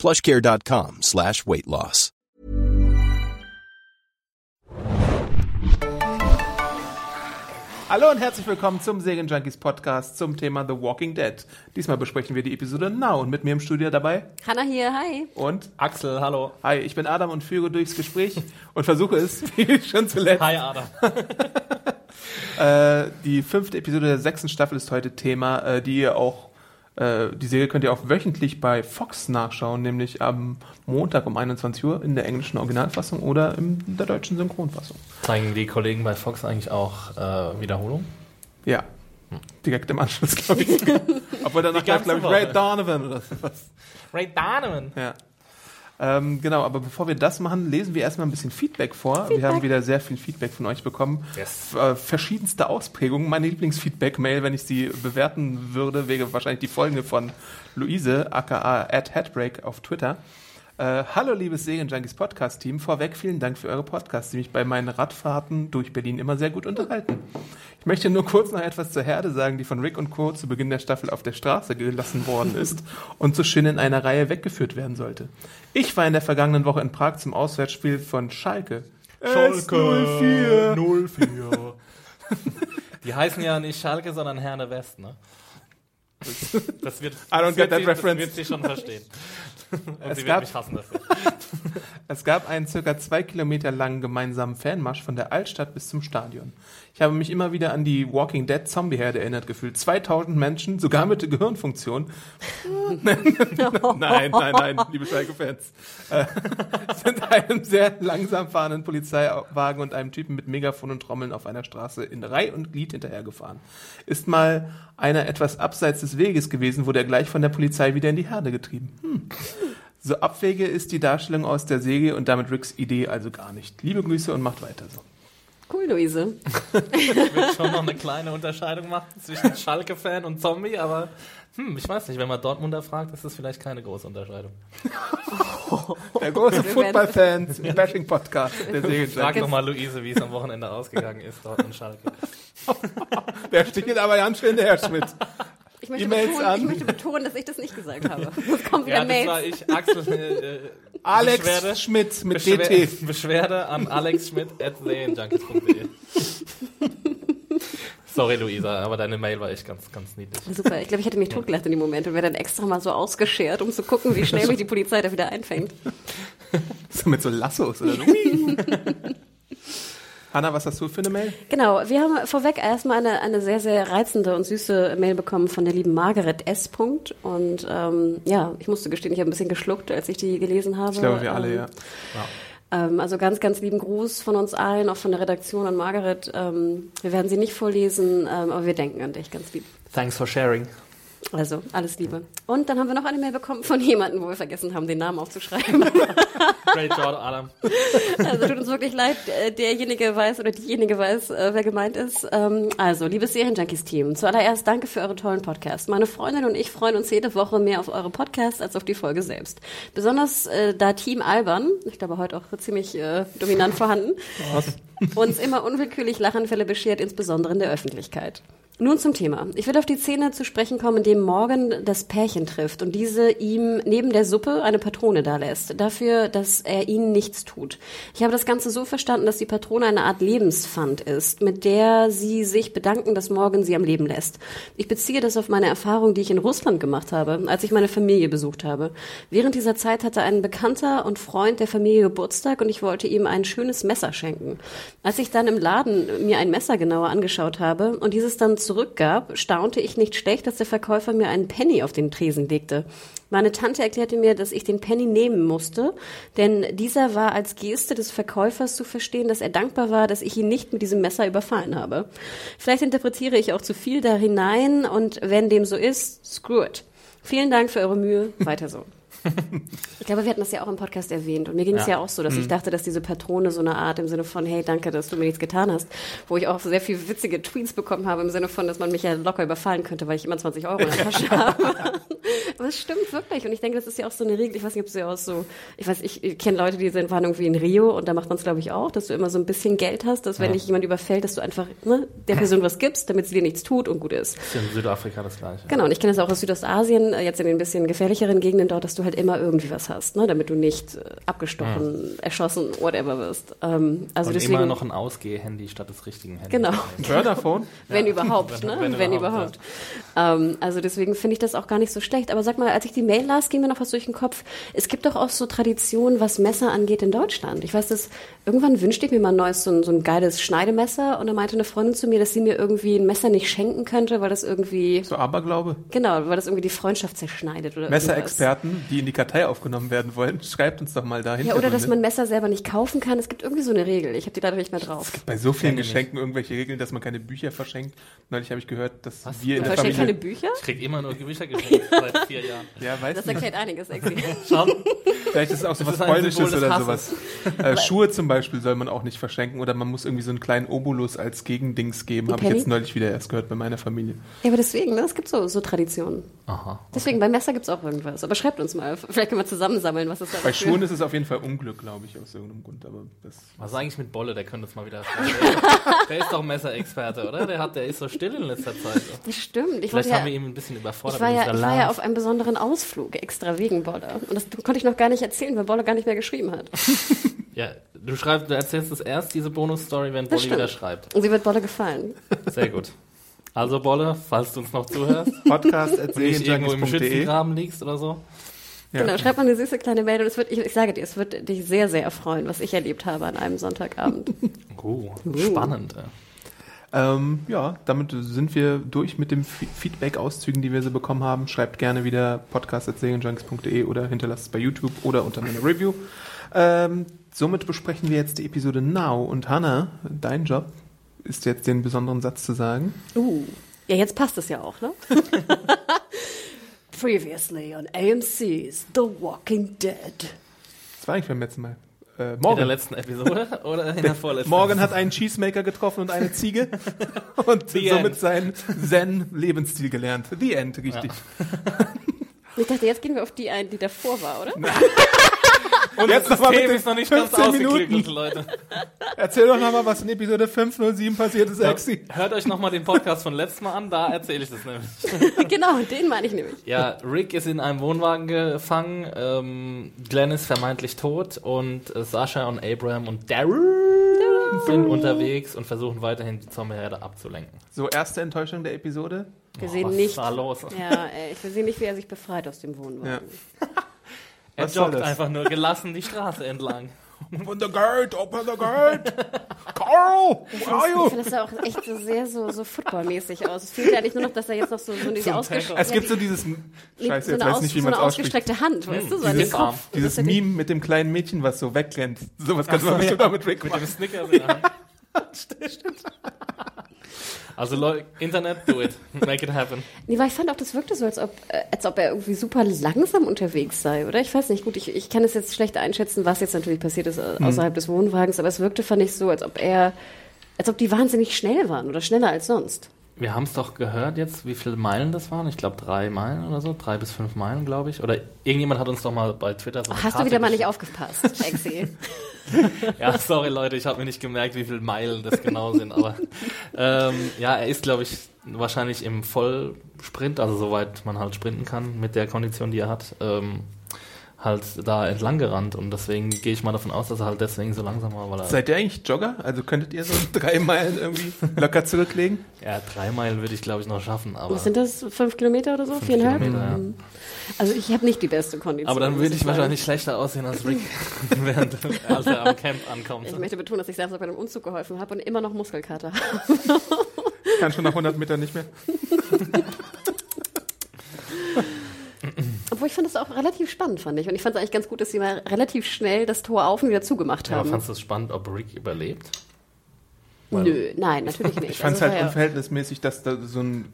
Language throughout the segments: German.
plushcare.com slash weight loss. Hallo und herzlich willkommen zum Serienjunkies Podcast zum Thema The Walking Dead. Diesmal besprechen wir die Episode Now und mit mir im Studio dabei Hanna hier, hi. und Axel, hallo. Hi, ich bin Adam und führe durchs Gespräch und versuche es, wie schon zuletzt. Hi Adam. Äh, die fünfte Episode der sechsten Staffel ist heute Thema, äh, die ihr auch, äh, die Serie könnt ihr auch wöchentlich bei Fox nachschauen, nämlich am Montag um 21 Uhr in der englischen Originalfassung oder in der deutschen Synchronfassung. Zeigen die Kollegen bei Fox eigentlich auch äh, Wiederholung? Ja. Direkt im Anschluss, glaube ich. Obwohl danach Die ganze glaube ich. Ray Donovan oder sowas. Ray Donovan. Ja. Ähm, genau, aber bevor wir das machen, lesen wir erstmal ein bisschen Feedback vor. Wir haben wieder sehr viel Feedback von euch bekommen. Yes. Äh, verschiedenste Ausprägungen. Meine Lieblingsfeedback-Mail, wenn ich sie bewerten würde, wäre wahrscheinlich die folgende von Luise, aka at Headbreak auf Twitter. Äh, hallo, liebes Serienjunkies Podcast-Team. Vorweg vielen Dank für eure Podcasts, die mich bei meinen Radfahrten durch Berlin immer sehr gut unterhalten. Ich möchte nur kurz noch etwas zur Herde sagen, die von Rick und Co. zu Beginn der Staffel auf der Straße gelassen worden ist und so schön in einer Reihe weggeführt werden sollte. Ich war in der vergangenen Woche in Prag zum Auswärtsspiel von Schalke. S04. 04. Die heißen ja nicht Schalke, sondern Herne West, ne? Das wird, I don't das get that sie, reference. Das wird sie schon verstehen. Und Es sie wird mich hassen dafür. Es gab einen circa zwei Kilometer langen gemeinsamen Fanmarsch von der Altstadt bis zum Stadion. Ich habe mich immer wieder an die Walking Dead Zombie-Herde erinnert gefühlt. 2000 Menschen, sogar mit Gehirnfunktion. nein, nein, nein, liebe Schalke-Fans. Äh, sind einem sehr langsam fahrenden Polizeiwagen und einem Typen mit Megafon und Trommeln auf einer Straße in Reih und Glied hinterhergefahren. Ist mal einer etwas abseits des Weges gewesen, wurde er gleich von der Polizei wieder in die Herde getrieben. Hm. So abwege ist die Darstellung aus der Serie und damit Ricks Idee also gar nicht. Liebe Grüße und macht weiter so. Cool, Luise. Ich will schon noch eine kleine Unterscheidung machen zwischen Schalke-Fan und Zombie, aber hm, ich weiß nicht, wenn man Dortmunder fragt, ist das vielleicht keine große Unterscheidung. Der große Football-Fans Bashing Podcast der Frag Serie. doch mal Luise, wie es am Wochenende ausgegangen ist, Dortmund-Schalke. Der stichelt aber ganz schön der Herr Schmidt. Ich möchte, E-Mails betonen, an. ich möchte betonen, dass ich das nicht gesagt habe. Es kommen wieder Ja, das war Mails. ich, Axel. Äh, Alex Beschwerde, Schmidt mit Beschwer- DT. Beschwerde an alexschmidt.serienjunkies.de Sorry, Luisa, aber deine Mail war echt ganz, ganz niedlich. Super, ich glaube, ich hätte mich totgelacht in dem Moment und wäre dann extra mal so ausgeschert, um zu gucken, wie schnell mich die Polizei da wieder einfängt. So mit so Lassos oder so. Hanna, was hast du für eine Mail? Genau, wir haben vorweg erstmal eine, eine sehr, sehr reizende und süße Mail bekommen von der lieben Margaret S. Punkt. Und ähm, ja, ich musste gestehen, ich habe ein bisschen geschluckt, als ich die gelesen habe. Ich glaube, wir alle, Ähm, ja. Ähm, also ganz, ganz lieben Gruß von uns allen, auch von der Redaktion an Margaret. Ähm, wir werden sie nicht vorlesen, ähm, aber wir denken an dich ganz lieb. Thanks for sharing. Also alles Liebe. Und dann haben wir noch eine Mail bekommen von jemandem, wo wir vergessen haben, den Namen aufzuschreiben. Great job, Adam. Also tut uns wirklich leid, äh, derjenige weiß oder diejenige weiß, äh, wer gemeint ist. Ähm, Also, liebes Serienjunkies-Team, zuallererst danke für eure tollen Podcasts. Meine Freundin und ich freuen uns jede Woche mehr auf eure Podcasts als auf die Folge selbst. Besonders äh, da Team Albern, ich glaube heute auch ziemlich äh, dominant vorhanden, uns immer unwillkürlich Lachanfälle beschert, insbesondere in der Öffentlichkeit. Nun zum Thema. Ich will auf die Szene zu sprechen kommen, in dem Morgan das Pärchen trifft und diese ihm neben der Suppe eine Patrone dalässt. Dafür, dass er ihnen nichts tut. Ich habe das Ganze so verstanden, dass die Patrone eine Art Lebenspfand ist, mit der sie sich bedanken, dass Morgan sie am Leben lässt. Ich beziehe das auf meine Erfahrung, die ich in Russland gemacht habe, als ich meine Familie besucht habe. Während dieser Zeit hatte ein Bekannter und Freund der Familie Geburtstag und ich wollte ihm ein schönes Messer schenken. Als ich dann im Laden mir ein Messer genauer angeschaut habe und dieses dann zurückgab, staunte ich nicht schlecht, dass der Verkäufer mir einen Penny auf den Tresen legte. Meine Tante erklärte mir, dass ich den Penny nehmen musste, denn dieser war als Geste des Verkäufers zu verstehen, dass er dankbar war, dass ich ihn nicht mit diesem Messer überfallen habe. Vielleicht interpretiere ich auch zu viel da hinein und wenn dem so ist, screw it. Vielen Dank für eure Mühe. Weiter so. Ich glaube, wir hatten das ja auch im Podcast erwähnt. Und mir ging es ja. Ja. auch so, dass ich Mhm. dachte, dass diese Patrone so eine Art im Sinne von, hey, danke, dass du mir nichts getan hast, wo ich auch sehr viel witzige Tweets bekommen habe im Sinne von, dass man mich ja locker überfallen könnte, weil ich immer 20 Euro in der Tasche habe. Aber es stimmt wirklich. Und ich denke, das ist ja auch so eine Regel. Ich weiß nicht, ob es ja auch so, ich weiß, ich, ich kenne Leute, die sind, waren irgendwie in Rio und da macht man es, glaube ich, auch, dass du immer so ein bisschen Geld hast, dass wenn dich jemand überfällt, dass du einfach ne, der Person was gibst, damit sie dir nichts tut und gut ist. Ist in Südafrika das gleiche. Genau, und ich kenne das auch aus Südostasien, äh, jetzt in den bisschen gefährlicheren Gegenden dort, dass du halt immer irgendwie was hast, ne, damit du nicht äh, abgestochen, erschossen, whatever wirst. Ähm, also und deswegen, immer noch ein Ausgeh-Handy statt des richtigen Handys. Genau. Burnerphone? wenn überhaupt, ne, wenn wenn, überhaupt, überhaupt. Ähm, also deswegen finde ich das auch gar nicht so schlecht. Aber sag mal, als ich die Mail las, ging mir noch was durch den Kopf. Es gibt doch auch so Traditionen, was Messer angeht in Deutschland. Ich weiß, dass irgendwann wünschte ich mir mal ein neues, so ein, so ein geiles Schneidemesser und da meinte eine Freundin zu mir, dass sie mir irgendwie ein Messer nicht schenken könnte, weil das irgendwie, So Aberglaube? genau, weil das irgendwie die Freundschaft zerschneidet oder. Messerexperten, die in die Kartei aufgenommen werden wollen, schreibt uns doch mal dahin. Ja, oder dass man Messer selber nicht kaufen kann. Es gibt irgendwie so eine Regel. Ich habe die leider nicht mehr drauf. bei so vielen Geschenken irgendwelche Regeln, dass man keine Bücher verschenkt. Neulich habe ich gehört, dass wir in der versteht keine Familie... Bücher? Ich krieg immer nur Bücher geschenkt seit vier Jahren. Ja, Das nicht. erklärt einiges? Vielleicht ist es auch so Das was Polnisches oder Hasses. sowas. Äh, Schuhe zum Beispiel soll man auch nicht verschenken oder man muss irgendwie so einen kleinen Obolus als Gegendings geben. Habe ich jetzt neulich wieder erst gehört bei meiner Familie. Ja, aber deswegen, ne? es gibt so, so Traditionen. Aha. Deswegen, beim Messer gibt's auch irgendwas. Aber schreibt uns mal. Vielleicht können wir zusammensammeln, was es da Bei Schuhen ist es auf jeden Fall Unglück, glaube ich, aus irgendeinem Grund. Aber das Was ist eigentlich mit Bolle? Der könnte uns mal wieder. Der ist doch Messerexperte, oder? Der, hat, der ist so still in letzter Zeit. Das stimmt. Ich, Vielleicht haben wir ja, ihn ein bisschen überfordert ich, war mit ja, dieser ich war ja auf einem besonderen Ausflug, extra wegen Bolle. Und das konnte ich noch gar nicht erzählen, weil Bolle gar nicht mehr geschrieben hat. Ja, du schreibst, du erzählst es erst, diese Bonus-Story, wenn stimmt. wieder schreibt. Und sie wird Bolle gefallen. Sehr gut. Also Bolle, falls du uns noch zuhörst, Podcast at und nicht irgendwo im. Schützengraben liegst oder so. Ja. Genau, schreibt mal eine süße kleine Mail und es wird, ich, ich sage dir, es wird dich sehr, sehr erfreuen, was ich erlebt habe an einem Sonntagabend. Oh, spannend. ja. Ähm, ja, damit sind wir durch mit den Fe- Feedback-Auszügen, die wir so bekommen haben. Schreibt gerne wieder podcast.serienjunkies.de oder hinterlasst es bei YouTube oder unter meiner Review. Ähm, somit besprechen wir jetzt die Episode Now. Und Hannah, dein Job ist jetzt den besonderen Satz zu sagen. Uh. Ja, jetzt passt es ja auch, ne? Previously on AMC's The Walking Dead. Das war eigentlich beim letzten Mal. Äh, In der Morgan. letzten Episode oder in der vorletzten? Morgan hat einen Cheesemaker getroffen und eine Ziege und The somit end. seinen Zen-Lebensstil gelernt. The End, richtig. Ich dachte, jetzt gehen wir auf die ein, die davor war, oder? Und Jetzt das noch mal mit den ist noch nicht ganz 15 ausgeklügelt, Minuten. Leute. Erzähl doch nochmal, was in Episode 507 passiert ist, Exi. Hört euch nochmal den Podcast von letztem Mal an, da erzähle ich das nämlich. genau, den meine ich nämlich. Ja, Rick ist in einem Wohnwagen gefangen, ähm, Glenn ist vermeintlich tot und äh, Sascha und Abraham und Daryl sind unterwegs und versuchen weiterhin die Zombie-Herde abzulenken. So, erste Enttäuschung der Episode. Wir Oh, sehen was nicht. ist da los? Ja, ey, ich sehe nicht, wie er sich befreit aus dem Wohnwagen. Er Was joggt einfach nur gelassen die Straße entlang. Open the gate, open the gate. Carl, where are Ich you? finde das sah auch echt so sehr so, so footballmäßig aus. Es fehlt ja nicht nur noch, dass er jetzt noch so, so diese ausgestreckte Es gibt so dieses, scheiße, so jetzt weiß aus, nicht, wie so man es ausgestreckte Hand, weißt du, so an den Dieses. Kopf. Dieses Das ist ja Meme mit dem kleinen Mädchen, was so wegrennt. Sowas kannst du so, bestimmt ja. auch mit Rick Mit machen. dem Snickers in der Hand. Also Leute, Internet, do it. Make it happen. Nee, weil ich fand auch, das wirkte so, als ob, äh, als ob er irgendwie super langsam unterwegs sei, oder? Ich weiß nicht, gut, ich, ich kann es jetzt schlecht einschätzen, was jetzt natürlich passiert ist äh, außerhalb des Wohnwagens, aber es wirkte, fand ich, so, als ob er, als ob die wahnsinnig schnell waren oder schneller als sonst. Wir haben es doch gehört jetzt, wie viele Meilen das waren. Ich glaube drei Meilen oder so, drei bis fünf Meilen, glaube ich. Oder irgendjemand hat uns doch mal bei Twitter so eine Hast du Karte wieder mal nicht aufgepasst, Exi? Ja, sorry Leute, ich habe mir nicht gemerkt, wie viele Meilen das genau sind. Aber ähm, ja, er ist, glaube ich, wahrscheinlich im Vollsprint, also soweit man halt sprinten kann mit der Kondition, die er hat, ähm, halt da entlang gerannt. Und deswegen gehe ich mal davon aus, dass er halt deswegen so langsam war, weil er Seid ihr eigentlich Jogger? Also könntet ihr so drei Meilen irgendwie locker zurücklegen? ja, drei Meilen würde ich, glaube ich, noch schaffen. Aber, Was sind das? Fünf Kilometer oder so? Fünf Viereinhalb? Kilometer, ja. Mhm. Also ich habe nicht die beste Kondition. aber dann würde ich wahrscheinlich schlechter aussehen als Rick, während als er am Camp ankommt. Ich möchte betonen, dass ich selbst bei einem Umzug geholfen habe und immer noch Muskelkater habe. Kann schon nach 100 Metern nicht mehr. Obwohl ich fand das auch relativ spannend, fand ich. Und ich fand es eigentlich ganz gut, dass sie mal relativ schnell das Tor auf und wieder zugemacht Ja, aber haben. fandst du es spannend, ob Rick überlebt? Weil- Nö, nein, natürlich nicht. Ich fand es Also, halt ja- unverhältnismäßig, dass da so ein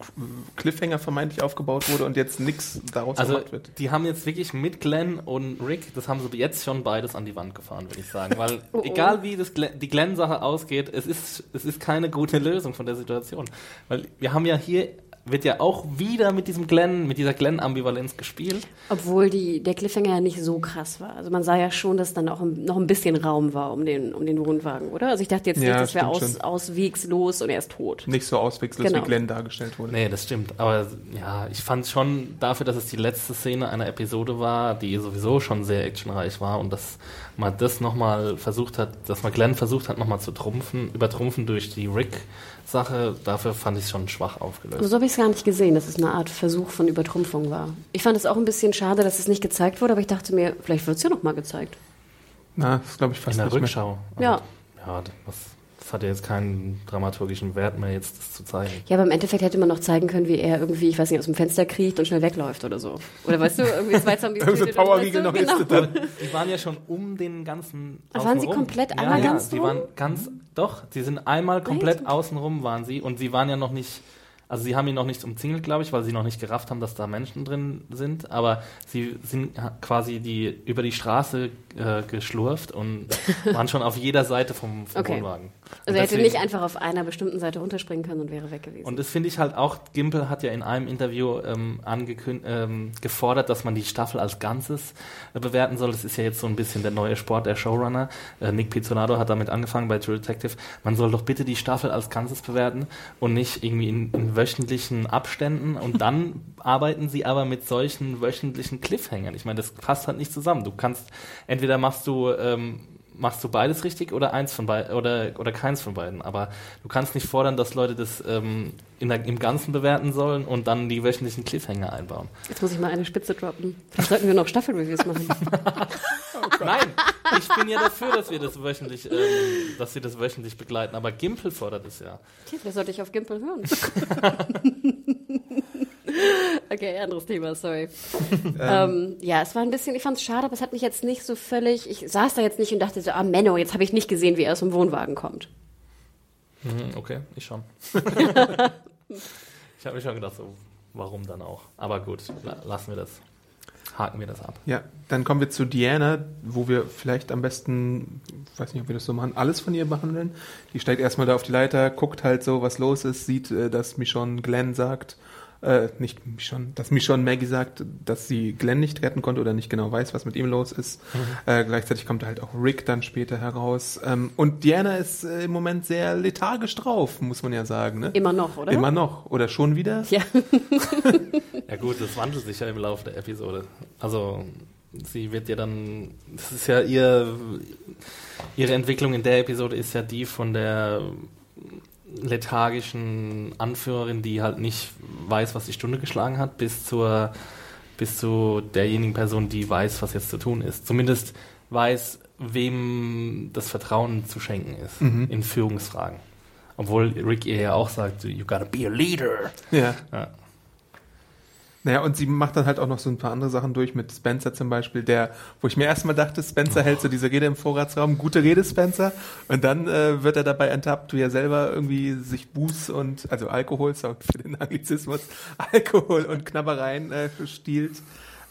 Cliffhanger vermeintlich aufgebaut wurde und jetzt nichts daraus Also gemacht wird. die haben jetzt wirklich mit Glenn und Rick, das haben sie jetzt schon beides an die Wand gefahren, würde ich sagen. Weil Oh, oh. egal wie das Glenn, die Glenn-Sache ausgeht, es ist, es ist keine gute Lösung von der Situation. Weil wir haben ja hier, wird ja auch wieder mit diesem Glenn, mit dieser Glenn-Ambivalenz gespielt. Obwohl die, der Cliffhanger ja nicht so krass war. Also man sah ja schon, dass dann auch ein, noch ein bisschen Raum war um den, um den Wohnwagen, oder? Also ich dachte jetzt Ja, nicht, das wäre aus, auswegslos und er ist tot. Nicht so auswechselnd, Genau. wie Glenn dargestellt wurde. Nee, das stimmt. Aber ja, ich fand schon dafür, dass es die letzte Szene einer Episode war, die sowieso schon sehr actionreich war und dass man das nochmal versucht hat, dass man Glenn versucht hat, nochmal zu trumpfen, übertrumpfen durch die Rick-Sache, dafür fand ich es schon schwach aufgelöst. So habe ich es gar nicht gesehen, dass es eine Art Versuch von Übertrumpfung war. Ich fand es auch ein bisschen schade, dass es nicht gezeigt wurde, aber ich dachte mir, vielleicht wird es ja noch mal gezeigt. Na, das glaube ich fast In der nicht mehr. Rückschau. Ja. Ja, das, das hat ja jetzt keinen dramaturgischen Wert mehr, jetzt das zu zeigen. Ja, aber im Endeffekt hätte man noch zeigen können, wie er irgendwie, ich weiß nicht, aus dem Fenster kriecht und schnell wegläuft oder so. Oder weißt du, irgendwie zwei Zombies Irgend so tötet und Powerriegel noch du, ist genau. dann. Die waren ja schon um den ganzen. Ah, waren sie komplett ja, einmal ja, ganz Die rum? waren ganz, doch, die sind einmal komplett Echt? außenrum waren sie und sie waren ja noch nicht, also sie haben ihn noch nicht umzingelt, glaube ich, weil sie noch nicht gerafft haben, dass da Menschen drin sind, aber sie sind quasi die über die Straße äh, geschlurft und waren schon auf jeder Seite vom, vom Okay. Wohnwagen. Und Also er hätte nicht einfach auf einer bestimmten Seite runterspringen können und wäre weg gewesen. Und das finde ich halt auch, Gimpel hat ja in einem Interview ähm, ähm, gefordert, dass man die Staffel als Ganzes äh, bewerten soll. Das ist ja jetzt so ein bisschen der neue Sport der Showrunner. Äh, Nick Pizzonato hat damit angefangen bei True Detective. Man soll doch bitte die Staffel als Ganzes bewerten und nicht irgendwie in, in wöchentlichen Abständen. Und dann arbeiten sie aber mit solchen wöchentlichen Cliffhangern. Ich meine, das passt halt nicht zusammen. Du kannst, entweder machst du... Ähm, machst du beides richtig oder eins von beiden oder, oder keins von beiden. Aber du kannst nicht fordern, dass Leute das ähm, der, im Ganzen bewerten sollen und dann die wöchentlichen Cliffhanger einbauen. Jetzt muss ich mal eine Spitze droppen. Vielleicht sollten wir noch Staffelreviews machen. Nein, ich bin ja dafür, dass wir das wöchentlich, ähm, dass sie das wöchentlich begleiten. Aber Gimpel fordert es ja. Okay, vielleicht sollte ich auf Gimpel hören. okay, anderes Thema, sorry. ähm, ja, es war ein bisschen, ich fand es schade, aber es hat mich jetzt nicht so völlig, ich saß da jetzt nicht und dachte so, ah Menno, jetzt habe ich nicht gesehen, wie er aus dem Wohnwagen kommt. Mhm, okay, ich schon. ich habe mir schon gedacht, so, warum dann auch? Aber gut, la lassen wir das. Haken wir das ab. Ja, dann kommen wir zu Diana, wo wir vielleicht am besten, weiß nicht, ob wir das so machen, alles von ihr behandeln. Die steigt erstmal da auf die Leiter, guckt halt so, was los ist, sieht, äh, dass Michonne Glenn sagt, äh, nicht Michonne, dass Michonne Maggie sagt, dass sie Glenn nicht retten konnte oder nicht genau weiß, was mit ihm los ist. Äh, gleichzeitig kommt halt auch Rick dann später heraus. Ähm, und Diana ist äh, im Moment sehr lethargisch drauf, muss man ja sagen. Ne? Immer noch, oder? Immer noch. Oder schon wieder? Ja. Ja gut, das wandelt sich ja im Laufe der Episode. Also sie wird ja dann, das ist ja ihr, ihre Entwicklung in der Episode ist ja die von der lethargischen Anführerin, die halt nicht weiß, was die Stunde geschlagen hat, bis zur, bis zu derjenigen Person, die weiß, was jetzt zu tun ist. Zumindest weiß, wem das Vertrauen zu schenken ist in Führungsfragen. Obwohl Rick ihr ja auch sagt, you gotta be a leader. Ja. Ja. Naja, und sie macht dann halt auch noch so ein paar andere Sachen durch, mit Spencer zum Beispiel, der, wo ich mir erstmal dachte, Spencer hält so diese Rede im Vorratsraum, gute Rede, Spencer, und dann äh, wird er dabei enttappt, wie er selber irgendwie sich Buß und, also Alkohol, sorry für den Anglizismus, Alkohol und Knabbereien äh, stiehlt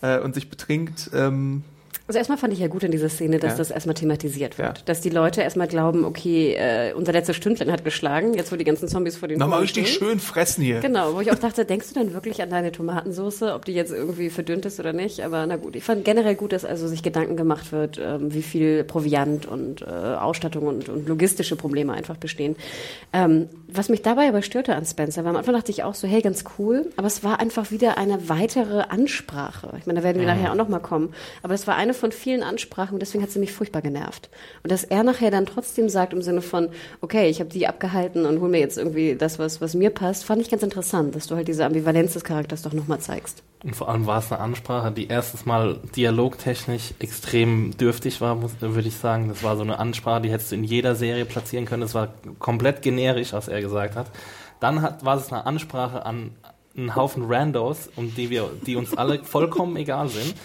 äh, und sich betrinkt. Ähm, Also erstmal fand ich ja gut in dieser Szene, dass Ja. das erstmal thematisiert wird. Ja. Dass die Leute erstmal glauben, okay, äh, unser letzter Stündlein hat geschlagen, jetzt wo die ganzen Zombies vor den Nochmal richtig stehen. schön fressen hier. Genau, wo ich auch dachte, denkst du denn wirklich an deine Tomatensauce, ob die jetzt irgendwie verdünnt ist oder nicht? Aber na gut, ich fand generell gut, dass also sich Gedanken gemacht wird, ähm, wie viel Proviant und äh, Ausstattung und, und logistische Probleme einfach bestehen. Ähm, was mich dabei aber störte an Spencer, war am Anfang dachte ich auch so, hey, ganz cool, aber es war einfach wieder eine weitere Ansprache. Ich meine, da werden wir nachher auch nochmal kommen. Aber es war eine von vielen Ansprachen und deswegen hat sie mich furchtbar genervt. Und dass er nachher dann trotzdem sagt im Sinne von, okay, ich habe die abgehalten und hol mir jetzt irgendwie das, was, was mir passt, fand ich ganz interessant, dass du halt diese Ambivalenz des Charakters doch nochmal zeigst. Und vor allem war es eine Ansprache, die erstens mal dialogtechnisch extrem dürftig war, würde ich sagen. Das war so eine Ansprache, die hättest du in jeder Serie platzieren können. Das war komplett generisch, was er gesagt hat. Dann hat, war es eine Ansprache an einen Haufen Randos, um die wir, die uns alle vollkommen egal sind.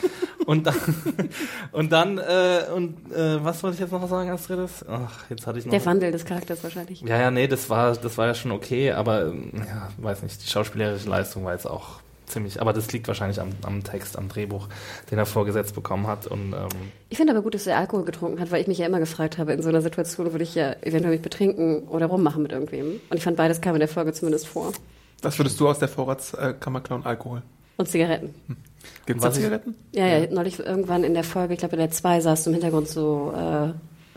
Und dann, und dann, äh, und äh, was wollte ich jetzt noch sagen als drittes? Ach, jetzt hatte ich noch. Der Wandel des Charakters wahrscheinlich. Ja, ja, nee, das war, das war ja schon okay, aber ähm, ja, weiß nicht, die schauspielerische Leistung war jetzt auch ziemlich, aber das liegt wahrscheinlich am, am Text, am Drehbuch, den er vorgesetzt bekommen hat. Und ähm, Ich finde aber gut, dass er Alkohol getrunken hat, weil ich mich ja immer gefragt habe, in so einer Situation würde ich ja eventuell mich betrinken oder rummachen mit irgendwem. Und ich fand, beides kam in der Folge zumindest vor. Was würdest du aus der Vorratskammer klauen? Alkohol. Und Zigaretten. Gibt es Zigaretten? Ja, ja, neulich irgendwann in der Folge, ich glaube in der 2 saß du im Hintergrund so, äh,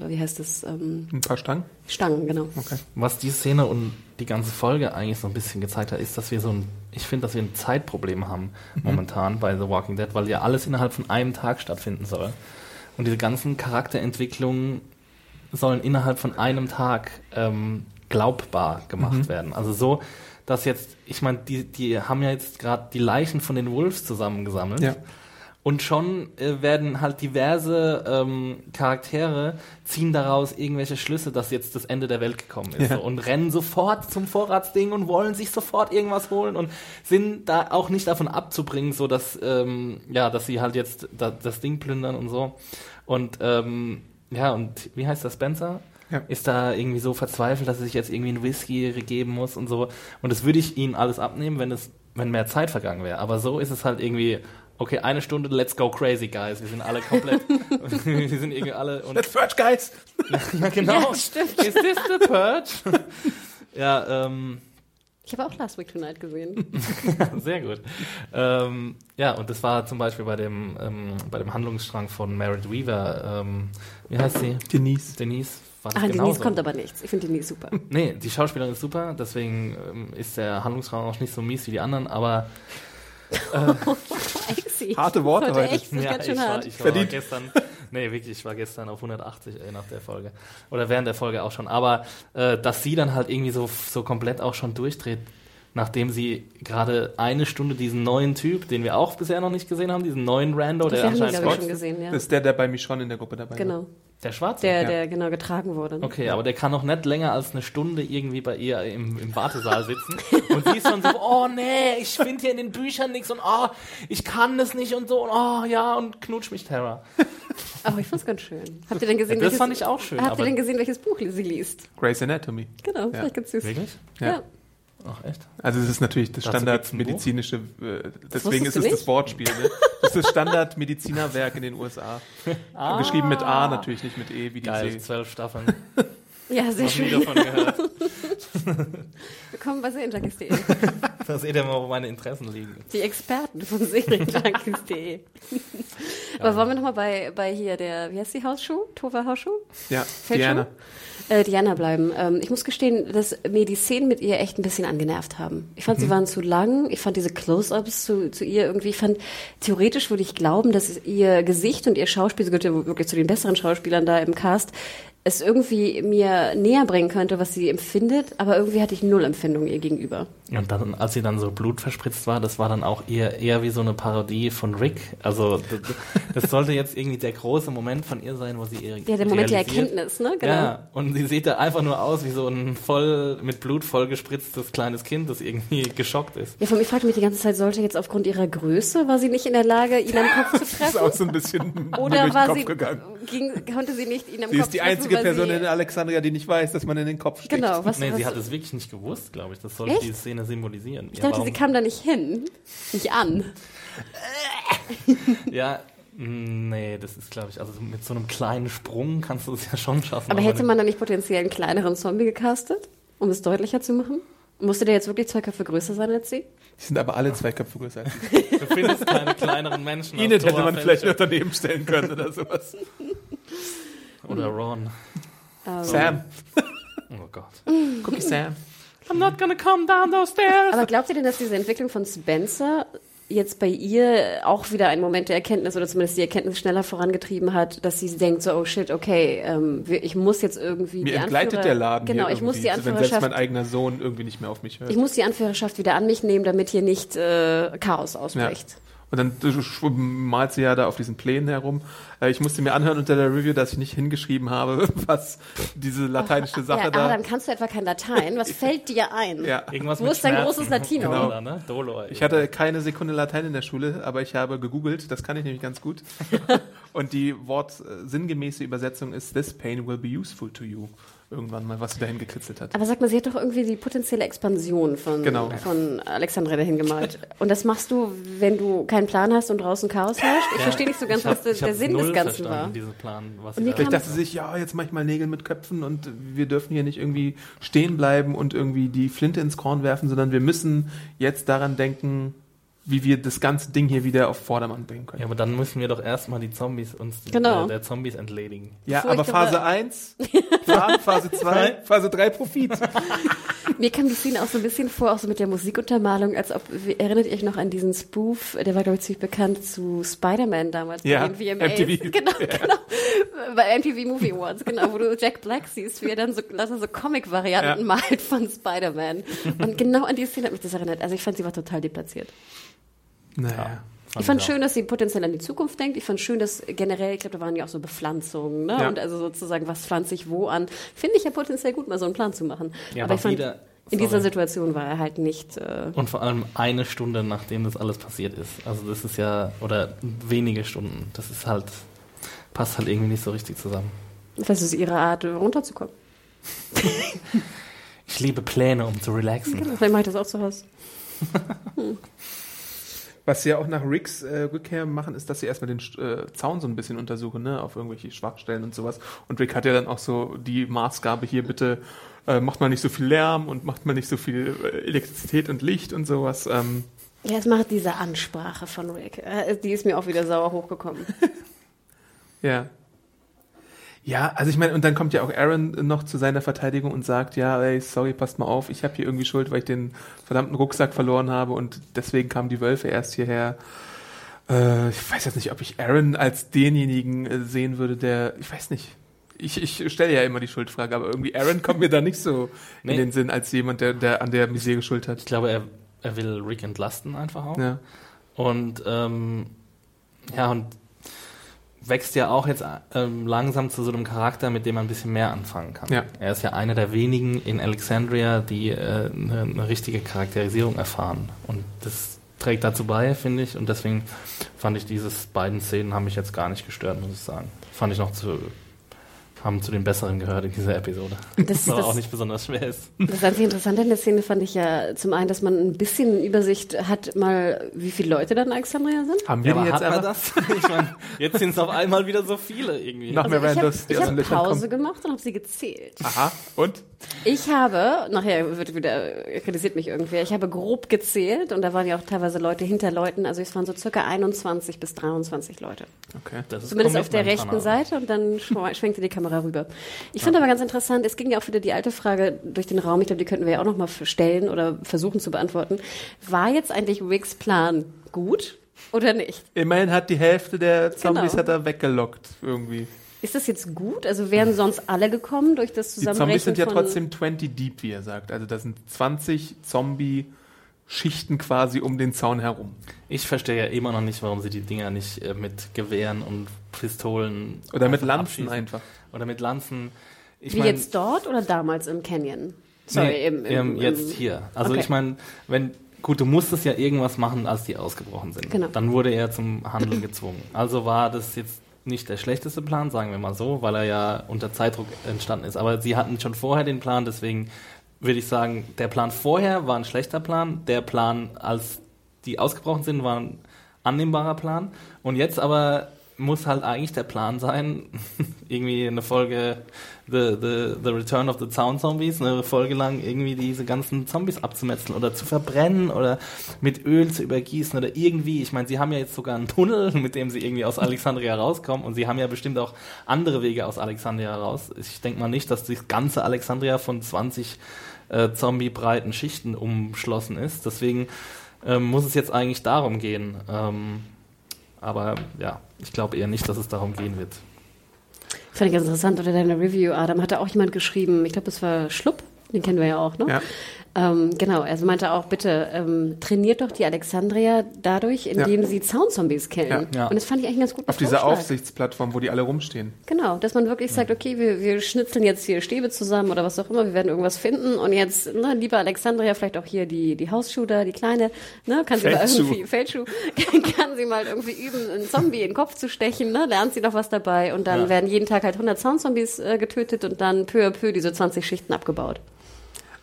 wie heißt das, ähm, Ein paar Stangen? Stangen, genau. Okay. was die Szene und die ganze Folge eigentlich so ein bisschen gezeigt hat, ist, dass wir so ein, ich finde, dass wir ein Zeitproblem haben momentan bei The Walking Dead, weil ja alles innerhalb von einem Tag stattfinden soll. Und diese ganzen Charakterentwicklungen sollen innerhalb von einem Tag ähm, glaubbar gemacht werden. Also so, dass jetzt, ich meine, die, die haben ja jetzt gerade die Leichen von den Wolves zusammengesammelt. Ja. Und schon äh, werden halt diverse ähm, Charaktere ziehen daraus irgendwelche Schlüsse, dass jetzt das Ende der Welt gekommen ist. Ja. So, und rennen sofort zum Vorratsding und wollen sich sofort irgendwas holen und sind da auch nicht davon abzubringen, so dass ähm, ja, dass sie halt jetzt da, das Ding plündern und so. Und ähm, ja, und wie heißt das, Spencer? Ja. Ist da irgendwie so verzweifelt, dass er sich jetzt irgendwie einen Whisky geben muss und so. Und das würde ich ihnen alles abnehmen, wenn es, wenn mehr Zeit vergangen wäre. Aber so ist es halt irgendwie, okay, eine Stunde, let's go crazy, guys. Wir sind alle komplett, wir sind irgendwie alle und Let's Purge, guys! ja, genau. Ja, stimmt. Is this the purge? ja, ähm, Ich habe auch Last Week Tonight gesehen. sehr gut. Ähm, ja, und das war zum Beispiel bei dem, ähm, bei dem Handlungsstrang von Merit Weaver, ähm, wie heißt sie? Denise. Denise. War das Ach, Denise genauso. kommt aber nichts. Ich finde Denise super. Nee, die Schauspielerin ist super, deswegen ähm, ist der Handlungsraum auch nicht so mies wie die anderen, aber Exi. Harte Worte heute. heute. Echt, das ist ganz schön ich war, hart. ich war Verdient. gestern, nee, wirklich, ich war gestern auf 180 ey, nach der Folge. Oder während der Folge auch schon. Aber äh, dass sie dann halt irgendwie so, so komplett auch schon durchdreht, nachdem sie gerade eine Stunde diesen neuen Typ, den wir auch bisher noch nicht gesehen haben, diesen neuen Rando, Das der haben wir, anscheinend Scott- gesehen, ja. Das ist der, der bei Michonne in der Gruppe dabei war. Genau. Der Schwarze. Der, Ja. der genau getragen wurde. ne? Okay, aber der kann noch nicht länger als eine Stunde irgendwie bei ihr im, im Wartesaal sitzen. Und sie ist dann so, oh nee, ich finde hier in den Büchern nichts und oh, ich kann das nicht und so und oh ja und knutsch mich Terra. Aber ich fand's ganz schön. Habt ihr denn gesehen, Das welches, fand ich auch schön, Habt ihr denn gesehen, welches Buch sie liest? Grey's Anatomy. Genau, Ja. vielleicht ganz süß. Wirklich? Ja. Ja. Ach echt? Also es ist natürlich das Dazu standardmedizinische, äh, deswegen ist es du das nicht? Wortspiel. Ne? Das ist das Standardmedizinerwerk in den USA. Geschrieben mit A natürlich, nicht mit E wie die Geil, See. zwölf Staffeln. Ja, sehr schön. davon gehört. Willkommen bei Serienjunkies.de. Da seht ihr mal, wo meine Interessen liegen. Die Experten von Serienjunkies.de. Aber wollen wir nochmal bei, bei hier der, wie heißt die Hausschuh? Tova Hausschuh? Ja, Fällt Diana. Äh, Diana bleiben. Ähm, ich muss gestehen, dass mir die Szenen mit ihr echt ein bisschen angenervt haben. Ich fand, sie waren zu lang. Ich fand diese Close-Ups zu, zu ihr irgendwie, ich fand, theoretisch würde ich glauben, dass ihr Gesicht und ihr Schauspiel, sie gehört ja wirklich zu den besseren Schauspielern da im Cast, es irgendwie mir näher bringen könnte, was sie empfindet, aber irgendwie hatte ich null Empfindung ihr gegenüber. Und dann, als sie dann so blutverspritzt war, das war dann auch eher, eher wie so eine Parodie von Rick. Also d- d- das sollte jetzt irgendwie der große Moment von ihr sein, wo sie ihre Ja, der Moment der Erkenntnis, ne? Genau. Ja, und sie sieht da einfach nur aus wie so ein voll mit Blut vollgespritztes kleines Kind, das irgendwie geschockt ist. Ja, von mir fragte mich die ganze Zeit, sollte jetzt aufgrund ihrer Größe, war sie nicht in der Lage, ihn am Kopf zu Das ist treffen? auch so ein bisschen Oder durch den war Kopf sie, gegangen. ging, konnte sie nicht ihn am Sie Kopf ist die treffen, einzige Person sie, in Alexandria, die nicht weiß, dass man in den Kopf sticht. Genau, was, Nee, was, sie hat es wirklich nicht gewusst, glaube ich. Das sollte Echt? die Szene symbolisieren. ich dachte, sie kam da nicht hin, nicht an. Ja, mm, nee, das ist, glaube ich, also mit so einem kleinen Sprung kannst du es ja schon schaffen. Aber hätte man da nicht potenziell einen kleineren Zombie gecastet, um es deutlicher zu machen? Musste der jetzt wirklich zwei Köpfe größer sein als sie? Die sind aber alle zwei Köpfe größer als ich. Du findest keine kleineren Menschen. Enid hätte man vielleicht noch daneben stellen können oder sowas. Oder Ron. Ähm, Sam. Oh Gott. Cookie Sam. I'm not gonna come down those stairs. Aber glaubt ihr denn, dass diese Entwicklung von Spencer jetzt bei ihr auch wieder ein Moment der Erkenntnis oder zumindest die Erkenntnis schneller vorangetrieben hat, dass sie denkt so, oh shit, okay, ähm, ich muss jetzt irgendwie Mir die entgleitet Anführer- der Laden Genau, hier ich muss die irgendwie, wenn selbst mein Anführerschaft, eigener Sohn irgendwie nicht mehr auf mich hört. ich muss die Anführerschaft wieder an mich nehmen, damit hier nicht äh, Chaos ausbricht. Und dann malt sie ja da auf diesen Plänen herum. Äh, ich musste mir anhören unter der Review, dass ich nicht hingeschrieben habe, was diese lateinische Sache ja, da. Adam, kannst du etwa kein Latein? Was fällt dir ein? Ja. Irgendwas Wo mit ist dein großes Latino? Genau. Oder, ne? Dolo. Ich hatte keine Sekunde Latein in der Schule, aber ich habe gegoogelt, das kann ich nämlich ganz gut. Und die Wort sinngemäße Übersetzung ist This pain will be useful to you. Irgendwann mal, was sie dahin gekritzelt hat. Aber sag mal, sie hat doch irgendwie die potenzielle Expansion von, Genau. von Alexandra dahin gemalt. Und das machst du, wenn du keinen Plan hast und draußen Chaos herrscht? Ich verstehe nicht so ganz, hab- was der, der Sinn des Ganzen war. Diesen Plan, was Und Vielleicht dachte sie sich, ja, jetzt mach ich mal Nägel mit Köpfen und wir dürfen hier nicht irgendwie stehen bleiben und irgendwie die Flinte ins Korn werfen, sondern wir müssen jetzt daran denken, wie wir das ganze Ding hier wieder auf Vordermann bringen können. Ja, aber dann müssen wir doch erstmal die Zombies uns Genau. äh, der Zombies entledigen. Ja, Furchtbare- aber Phase 1, Plan, Phase 2, Phase 3 Profit. Mir kam die Szene auch so ein bisschen vor, auch so mit der Musikuntermalung, als ob, wie- erinnert ihr euch noch an diesen Spoof, der war, glaube ich, ziemlich bekannt zu Spider-Man damals Ja, bei den VMAs. MTV. Genau, genau. Bei MTV Movie Awards, genau, wo du Jack Black siehst, wie er dann so, dass er so Comic-Varianten Ja. malt von Spider-Man. Und genau an die Szene hat mich das erinnert. Also ich fand, sie war total deplatziert. Naja. Ich fand auch. schön, dass sie potenziell an die Zukunft denkt. Ich fand schön, dass generell, ich glaube, da waren ja auch so Bepflanzungen, ne? Ja. Und also sozusagen, was pflanze ich wo an? Finde ich ja potenziell gut, mal so einen Plan zu machen. Ja, aber aber ich fand, wieder- in dieser. Situation war er halt nicht. Äh, Und vor allem eine Stunde, nachdem das alles passiert ist. Also das ist ja, oder wenige Stunden. Das ist halt, passt halt irgendwie nicht so richtig zusammen. das ist ihre Art, runterzukommen. Ich liebe Pläne, um zu relaxen. Genau, vielleicht mache ich das auch zu Hause. Was sie ja auch nach Ricks äh, Rückkehr machen, ist, dass sie erstmal den äh, Zaun so ein bisschen untersuchen, ne, auf irgendwelche Schwachstellen und sowas. Und Rick hat ja dann auch so die Maßgabe hier, bitte äh, macht mal nicht so viel Lärm und macht mal nicht so viel äh, Elektrizität und Licht und sowas. Ähm, Ja, es macht diese Ansprache von Rick. Äh, Die ist mir auch wieder sauer hochgekommen. ja. Ja, also ich meine, und dann kommt ja auch Aaron noch zu seiner Verteidigung und sagt, ja, ey, sorry, passt mal auf, ich habe hier irgendwie Schuld, weil ich den verdammten Rucksack verloren habe und deswegen kamen die Wölfe erst hierher. Äh, ich weiß jetzt nicht, ob ich Aaron als denjenigen äh, sehen würde, der, ich weiß nicht. Ich, ich stelle ja immer die Schuldfrage, aber irgendwie Aaron kommt mir da nicht so Nee. in den Sinn als jemand, der, der an der Misere Schuld hat. Ich glaube, er, er will Rick entlasten einfach auch. Ja. Und ähm, ja, und wächst ja auch jetzt ähm, langsam zu so einem Charakter, mit dem man ein bisschen mehr anfangen kann. Ja. Er ist ja einer der wenigen in Alexandria, die äh, eine, eine richtige Charakterisierung erfahren. Und das trägt dazu bei, finde ich. Und deswegen fand ich dieses beiden Szenen haben mich jetzt gar nicht gestört, muss ich sagen. Fand ich noch zu haben zu den besseren gehört in dieser Episode. Das- Was aber das- auch nicht besonders schwer ist. Das einzige Interessante in der Szene fand ich ja zum einen, dass man ein bisschen Übersicht hat, mal wie viele Leute da in Alexandria sind. Haben wir Ja, die aber jetzt einfach? das? Ich meine, jetzt sind es auf einmal wieder so viele irgendwie. Noch mehr Also ich habe hab Pause kommen. gemacht und habe sie gezählt. Aha, und? Ich habe, nachher wird wieder, kritisiert mich irgendwer, ich habe grob gezählt und da waren ja auch teilweise Leute hinter Leuten, also es waren so circa 21 bis 23 Leute. Okay. Das ist Zumindest auf der rechten. Seite und dann schw- schwenkte die Kamera rüber. Ich finde aber ganz interessant, es ging ja auch wieder die alte Frage durch den Raum, ich glaube, die könnten wir ja auch nochmal stellen oder versuchen zu beantworten. War jetzt eigentlich Ricks Plan gut oder nicht? Immerhin hat die Hälfte der Zombies Genau. hat er weggelockt irgendwie. Ist das jetzt gut? Also wären sonst alle gekommen durch das Die Zusammenrechnen Zombies sind ja trotzdem 20 deep, wie er sagt. Also das sind 20 Zombie-Schichten quasi um den Zaun herum. Ich verstehe ja immer noch nicht, warum sie die Dinger nicht äh, mit Gewehren und Pistolen Oder mit Lanzen abschießen. einfach. Oder mit Lanzen. Ich Wie mein, jetzt dort oder damals im Canyon? Sorry, nee, im, im, ähm, jetzt im, hier. Also Okay. ich meine, wenn gut, du musstest ja irgendwas machen, als die ausgebrochen sind. Genau. Dann wurde er zum Handeln gezwungen. Also war das jetzt nicht der schlechteste Plan, sagen wir mal so, weil er ja unter Zeitdruck entstanden ist. Aber sie hatten schon vorher den Plan, deswegen würde ich sagen, der Plan vorher war ein schlechter Plan. Der Plan, als die ausgebrochen sind, war ein annehmbarer Plan. Und jetzt aber muss halt eigentlich der Plan sein, irgendwie eine Folge The, the, the Return of the Town Zombies, eine Folge lang irgendwie diese ganzen Zombies abzumetzeln oder zu verbrennen oder mit Öl zu übergießen oder irgendwie. Ich meine, sie haben ja jetzt sogar einen Tunnel, mit dem sie irgendwie aus Alexandria rauskommen und sie haben ja bestimmt auch andere Wege aus Alexandria raus. Ich denke mal nicht, dass das ganze Alexandria von 20 äh, Zombie-breiten Schichten umschlossen ist. Deswegen ähm, muss es jetzt eigentlich darum gehen. Ähm, aber ja, ich glaube eher nicht, dass es darum gehen wird. Fand ich ganz interessant, unter deiner Review, Adam, hat da auch jemand geschrieben, ich glaube, das war Schlupp, den kennen wir ja auch, ne? Ja. Ähm, genau, also meinte auch, bitte ähm, trainiert doch die Alexandria dadurch, indem sie Zaunzombies killen. Ja. Ja. Und das fand ich eigentlich ganz gut. Auf dieser Aufsichtsplattform, wo die alle rumstehen. Genau, dass man wirklich sagt, okay, wir, wir schnitzeln jetzt hier Stäbe zusammen oder was auch immer, wir werden irgendwas finden und jetzt, ne, lieber Alexandria, vielleicht auch hier die, die Hausschuh da, die kleine, ne, kann sie mal irgendwie, Feldschuh, kann sie mal irgendwie üben, einen Zombie in den Kopf zu stechen, ne, lernt sie noch was dabei und dann Ja. werden jeden Tag halt 100 Soundzombies äh, getötet und dann peu à peu diese 20 Schichten abgebaut.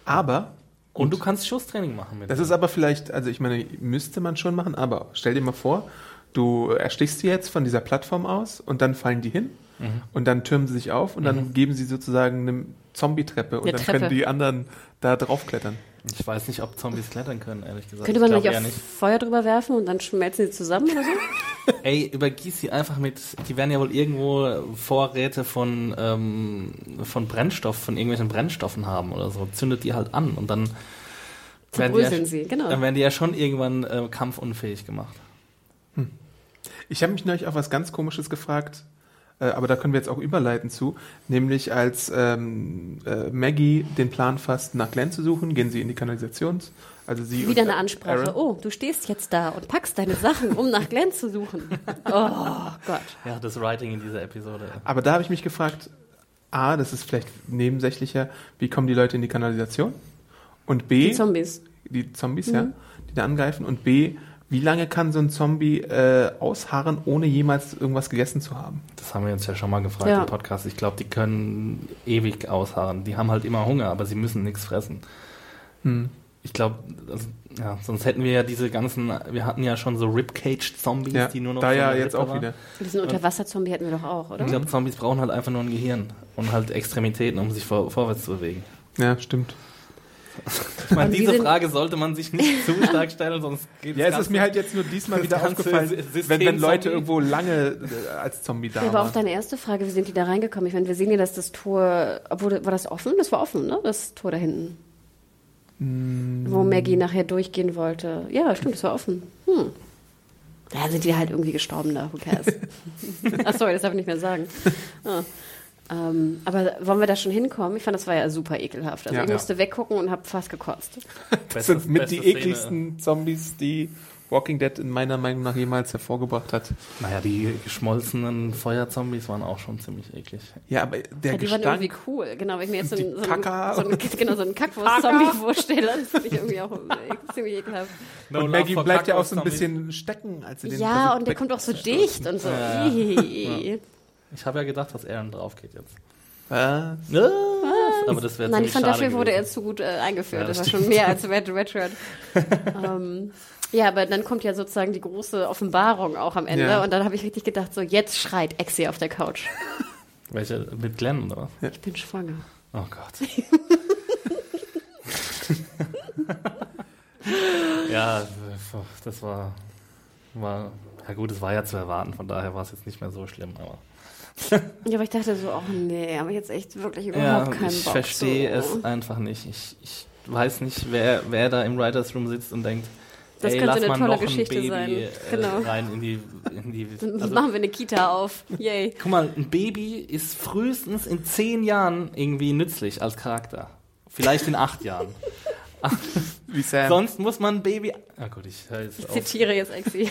Aber, Und du kannst Schusstraining machen mit das dem. ist aber vielleicht, also ich meine, müsste man schon machen, aber stell dir mal vor, du erstichst sie jetzt von dieser Plattform aus und dann fallen die hin Mhm. und dann türmen sie sich auf und dann geben sie sozusagen eine Zombie-Treppe und Eine dann Treppe. können die anderen da draufklettern. Ich weiß nicht, ob Zombies klettern können, ehrlich gesagt. Könnte man ich nicht auf nicht. Feuer drüber werfen und dann schmelzen sie zusammen oder so? Ey, übergieß sie einfach mit, die werden ja wohl irgendwo Vorräte von, ähm, von Brennstoff, von irgendwelchen Brennstoffen haben oder so. Zündet die halt an und dann werden die, ja, sie, genau. dann werden die ja schon irgendwann äh, kampfunfähig gemacht. Ich habe mich neulich auf was ganz Komisches gefragt, aber da können wir jetzt auch überleiten zu, nämlich als ähm, äh, Maggie den Plan fasst, nach Glenn zu suchen, gehen sie in die Kanalisations, also sie Wieder und eine Ansprache. Aaron. Oh, du stehst jetzt da und packst deine Sachen, um nach Glenn zu suchen. Oh Gott. Ja, das Writing in dieser Episode. Aber da habe ich mich gefragt, A, das ist vielleicht nebensächlicher, wie kommen die Leute in die Kanalisation? Und B, Die Zombies. die Zombies, ja, die da angreifen. Und B, wie lange kann so ein Zombie äh, ausharren, ohne jemals irgendwas gegessen zu haben? Das haben wir uns ja schon mal gefragt Ja. im Podcast. Ich glaube, die können ewig ausharren. Die haben halt immer Hunger, aber sie müssen nichts fressen. Hm. Ich glaube, also, ja, sonst hätten wir ja diese ganzen, wir hatten ja schon so Ribcage-Zombies, Ja, die nur noch da ja jetzt Rippe auch waren. wieder. Diesen Unterwasserzombie hätten wir doch auch, oder? Ich glaube, Zombies brauchen halt einfach nur ein Gehirn und halt Extremitäten, um sich vor, vorwärts zu bewegen. Ja, stimmt. Ich meine, diese Frage sollte man sich nicht zu stark stellen, sonst geht Ja, es ist mir halt jetzt nur diesmal wieder aufgefallen, wenn, wenn Leute Zombie. irgendwo lange äh, als Zombie da Ja, aber auch waren. deine erste Frage, wie sind die da reingekommen? Ich meine, wir sehen ja, dass das Tor, obwohl, war das offen? Das war offen, ne? Das Tor da hinten. Wo Maggie nachher durchgehen wollte. Ja, stimmt, das war offen. Hm. Da sind die halt irgendwie gestorben da, who cares? Ach sorry, das darf ich nicht mehr sagen. Ah. Ähm, aber wollen wir da schon hinkommen? Ich fand, das war ja super ekelhaft. Also Ja. ich Ja. musste weggucken und habe fast gekotzt. Das sind mit beste die Szene. ekligsten Zombies, die Walking Dead in meiner Meinung nach jemals hervorgebracht hat. Naja, die geschmolzenen Feuerzombies waren auch schon ziemlich eklig. Ja, aber der Ja, die waren Gestank, irgendwie cool. Genau, wenn ich mir jetzt so einen, so einen, so einen, genau, so einen Kackwurst-Zombie vorstelle, das finde ich irgendwie auch ziemlich ekelhaft. und Maggie bleibt ja auch so ein bisschen stecken, als sie den Ja, und der kommt auch so dicht und so. Ja, Ih. Ich habe ja gedacht, dass Aaron drauf geht jetzt. Was? Aber das wäre Nein, ich fand, dafür wurde er gewesen. zu gut äh, eingeführt. Ja, das das war schon mehr als Red Red Shirt. ähm, ja, aber dann kommt ja sozusagen die große Offenbarung auch am Ende. Ja. Und dann habe ich richtig gedacht, so jetzt schreit Exi auf der Couch. Welche? Mit Glenn oder was? Ich bin schwanger. Oh Gott. ja, das war, war. Ja gut, es war ja zu erwarten, von daher war es jetzt nicht mehr so schlimm, aber. Ja, aber ich dachte so, oh nee, habe ich jetzt echt wirklich Ja, überhaupt keinen ich Bock. verstehe so. es einfach nicht. Ich, ich weiß nicht, wer, wer da im Writers Room sitzt und denkt, Das ey, könnte lass eine tolle noch Geschichte ein Baby sein. äh, Genau. rein in die, in die Dann also, machen wir eine Kita auf. Yay. Guck mal, ein Baby ist frühestens in zehn Jahren irgendwie nützlich als Charakter. Vielleicht in acht Jahren. Wie Sam. Sonst muss man ein Baby. Ah gut, ich Ich zitiere jetzt Exi.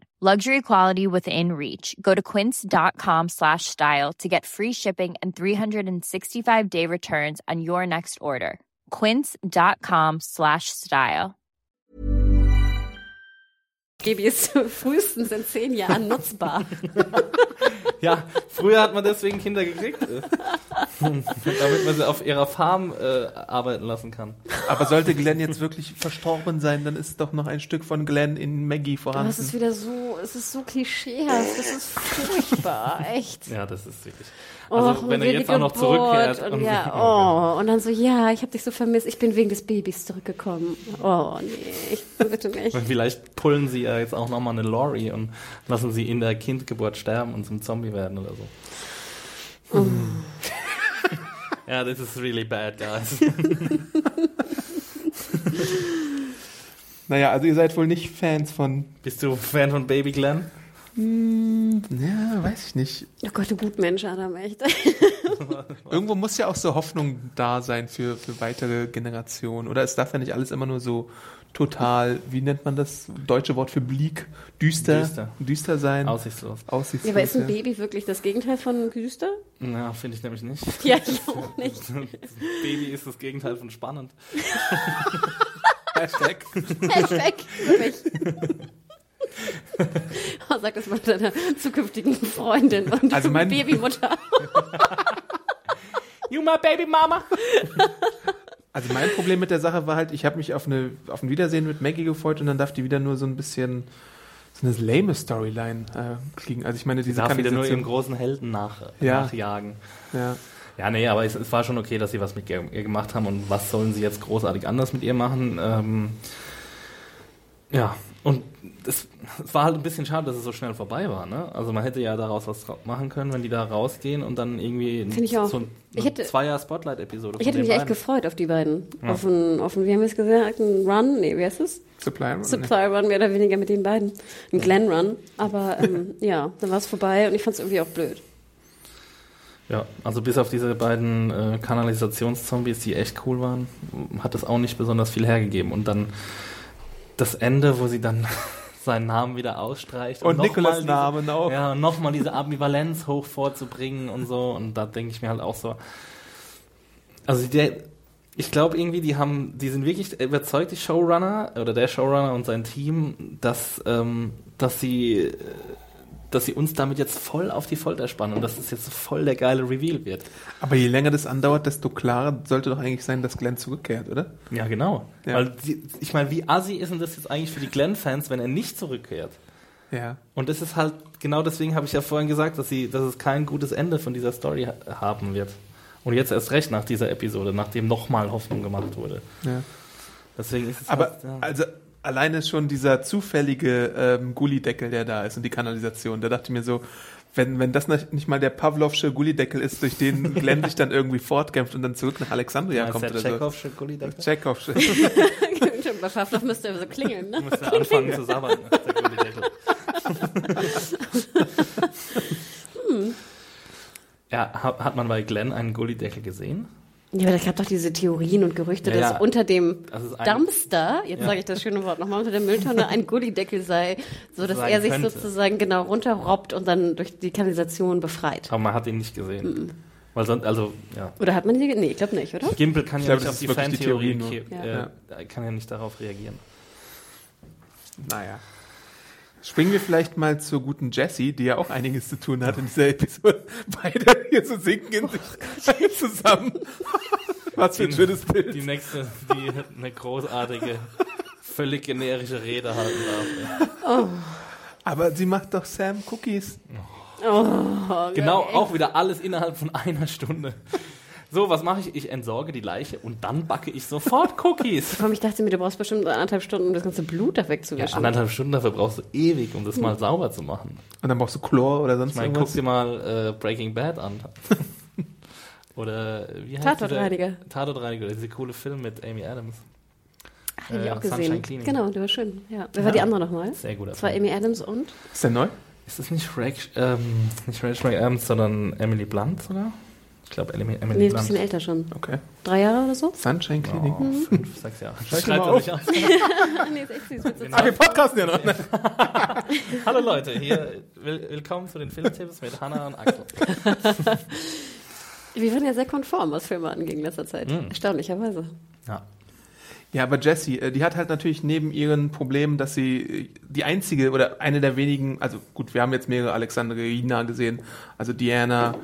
Luxury quality within reach. Go to quince.com slash style to get free shipping and 365 day returns on your next order. Quince.com slash style. Baby ist frühestens in zehn Jahren nutzbar. Ja, früher hat man deswegen Kinder gekriegt. äh. damit man sie auf ihrer Farm äh, arbeiten lassen kann. Aber sollte Glenn jetzt wirklich verstorben sein, dann ist doch noch ein Stück von Glenn in Maggie vorhanden. hast es wieder so es ist so klischeehaft, das ist furchtbar, echt. Ja, das ist wirklich. Oh, Also, wenn und er jetzt auch noch zurückkehrt. Und, ja, oh, und dann so, ja, ich habe dich so vermisst, ich bin wegen des Babys zurückgekommen. Oh, nee, ich, bitte nicht. Und vielleicht pullen sie ja jetzt auch nochmal eine Lori und lassen sie in der Kindgeburt sterben und zum Zombie werden oder so. Oh. ja, this is really bad, guys. Naja, also ihr seid wohl nicht Fans von. Bist du Fan von Baby Glenn? Ja, weiß ich nicht. Oh Gott, du Gutmensch, Adam, echt. Irgendwo muss ja auch so Hoffnung da sein für, für weitere Generationen. Oder es darf ja nicht alles immer nur so total, wie nennt man das deutsche Wort für bleak? Düster? Düster. Düster sein. Aussichtslos. Aussichtslos. Ja, aber ist ein. Baby wirklich das Gegenteil von Düster? Ja, finde ich nämlich nicht. Ja, ich auch nicht. Baby ist das Gegenteil von spannend. Hashtag. Hashtag, wirklich. Oh, sag das mal deiner zukünftigen Freundin und Also mein- Babymutter. You my baby mama! Also mein Problem mit der Sache war halt, ich habe mich auf, eine, auf ein Wiedersehen mit Maggie gefreut und dann darf die wieder nur so ein bisschen so eine lame Storyline äh, kriegen. Also ich meine, diese darf wieder nur ihrem großen Helden nach, Ja. nachjagen. ja. Ja, nee, aber es, es war schon okay, dass sie was mit ihr, ihr gemacht haben und was sollen sie jetzt großartig anders mit ihr machen? Ähm, ja, und es, war halt ein bisschen schade, dass es so schnell vorbei war. Ne? Also man hätte ja daraus was machen können, wenn die da rausgehen und dann irgendwie Finde ich auch. so ein, Ich hätte- Zweier Spotlight-Episode Ich hätte mich echt gefreut auf die beiden. Auf einen, auf einen, wie haben wir es gesagt, einen Run? Nee, wie heißt es? Supply Run, Supply Run, mehr oder weniger mit den beiden. Ein Glen Run. Aber ähm, ja, dann war es vorbei und ich fand es irgendwie auch blöd. Ja, also bis auf diese beiden äh, Kanalisationszombies, die echt cool waren, hat es auch nicht besonders viel hergegeben. Und dann das Ende, wo sie dann seinen Namen wieder ausstreicht. Und mal diese- Namen auch. Ja, und nochmal diese Ambivalenz hoch vorzubringen und so. Und da denke ich mir halt auch so. Also der, ich glaube irgendwie, die haben, die sind wirklich überzeugt, die Showrunner oder der Showrunner und sein Team, dass, ähm, dass sie, äh, dass sie uns damit jetzt voll auf die Folter spannen und dass es jetzt voll der geile Reveal wird. Aber je länger das andauert, desto klarer sollte doch eigentlich sein, dass Glenn zurückkehrt, oder? Ja, genau. Ja. Weil die, ich meine, wie assi ist denn das jetzt eigentlich für die Glenn-Fans, wenn er nicht zurückkehrt? Ja. Und das ist halt, genau deswegen habe ich ja vorhin gesagt, dass, sie, dass es kein gutes Ende von dieser Story ha haben wird. Und jetzt erst recht nach dieser Episode, nachdem nochmal Hoffnung gemacht wurde. ja. Deswegen ist es Aber halt, ja. also alleine schon dieser zufällige ähm, Gullideckel, der da ist und die Kanalisation, da dachte ich mir so, wenn, wenn das nicht mal der Pavlovsche Gullideckel ist, durch den Glenn sich dann irgendwie fortkämpft und dann zurück nach Alexandria ja, kommt ist der oder so. Tschechow schon Gullideckel? Tschechow. Bei Pavlov müsste er so klingeln, ne? Du musst ja anfangen zu sabbern, der Gullideckel. ja, hat, hat man bei Glenn einen Gullideckel gesehen? Ja, aber es gab doch diese Theorien und Gerüchte, Ja, dass ja. unter dem Das Dumpster, jetzt Ja. sage ich das schöne Wort nochmal, unter der Mülltonne ein Gullideckel sei, so dass er sich könnte. sozusagen genau runterrobbt und dann durch die Kanalisation befreit. Aber man hat ihn nicht gesehen. Weil sonst, also, ja. Oder hat man die? Nee, ich glaube nicht, oder? Gimpel kann Ich ja glaube, nicht auf die wirklich die Theorie Fantheorie, äh, er kann ja nicht darauf reagieren. Naja. Springen wir vielleicht mal zur guten Jessie, die ja auch einiges zu tun hat in dieser Episode. Beide hier so singen sich zusammen. Was für ein schönes Bild. Die nächste, die eine großartige, völlig generische Rede halten darf. Aber sie macht doch Sam Cookies. Oh, Genau, echt. auch wieder alles innerhalb von einer Stunde. So, was mache ich? Ich entsorge die Leiche und dann backe ich sofort Cookies. Komm, ich dachte mir, du brauchst bestimmt anderthalb Stunden, um das ganze Blut da Ja, wegzuwischen. anderthalb Stunden dafür brauchst du ewig, um das mal sauber zu machen. Und dann brauchst du Chlor oder sonst Ich meine, guck irgendwas. dir mal äh, Breaking Bad an. Oder wie heißt Tatortreiniger. Tatortreiniger, dieser coole Film mit Amy Adams. Habe ich äh, auch Sunshine gesehen. Cleaning. Genau, der war schön. Ja. Wer war die andere nochmal? Sehr guter Das war. Amy Adams und? Ist der neu? Ist es nicht Rach, ähm, nicht Rachel McAdams, sondern Emily Blunt sogar? Ich glaube Emily, Nee, ist ein bisschen älter schon. Okay. Drei Jahre oder so? Sunshine Clinic. Oh, fünf, sechs Jahre. Schreib Schreibt auf. Ah, nee, ist echt süß. So Genau. Ah, wir podcasten ja noch. Hallo Leute, hier will, willkommen zu den Filmtipps mit Hannah und Axel. Wir waren ja sehr konform, was Filme anging in letzter Zeit. Mhm. Erstaunlicherweise. Ja. Ja, aber Jessie, äh, die hat halt natürlich neben ihren Problemen, dass sie äh, die einzige oder eine der wenigen, also gut, wir haben jetzt mehrere Alexandrina gesehen, also Diana,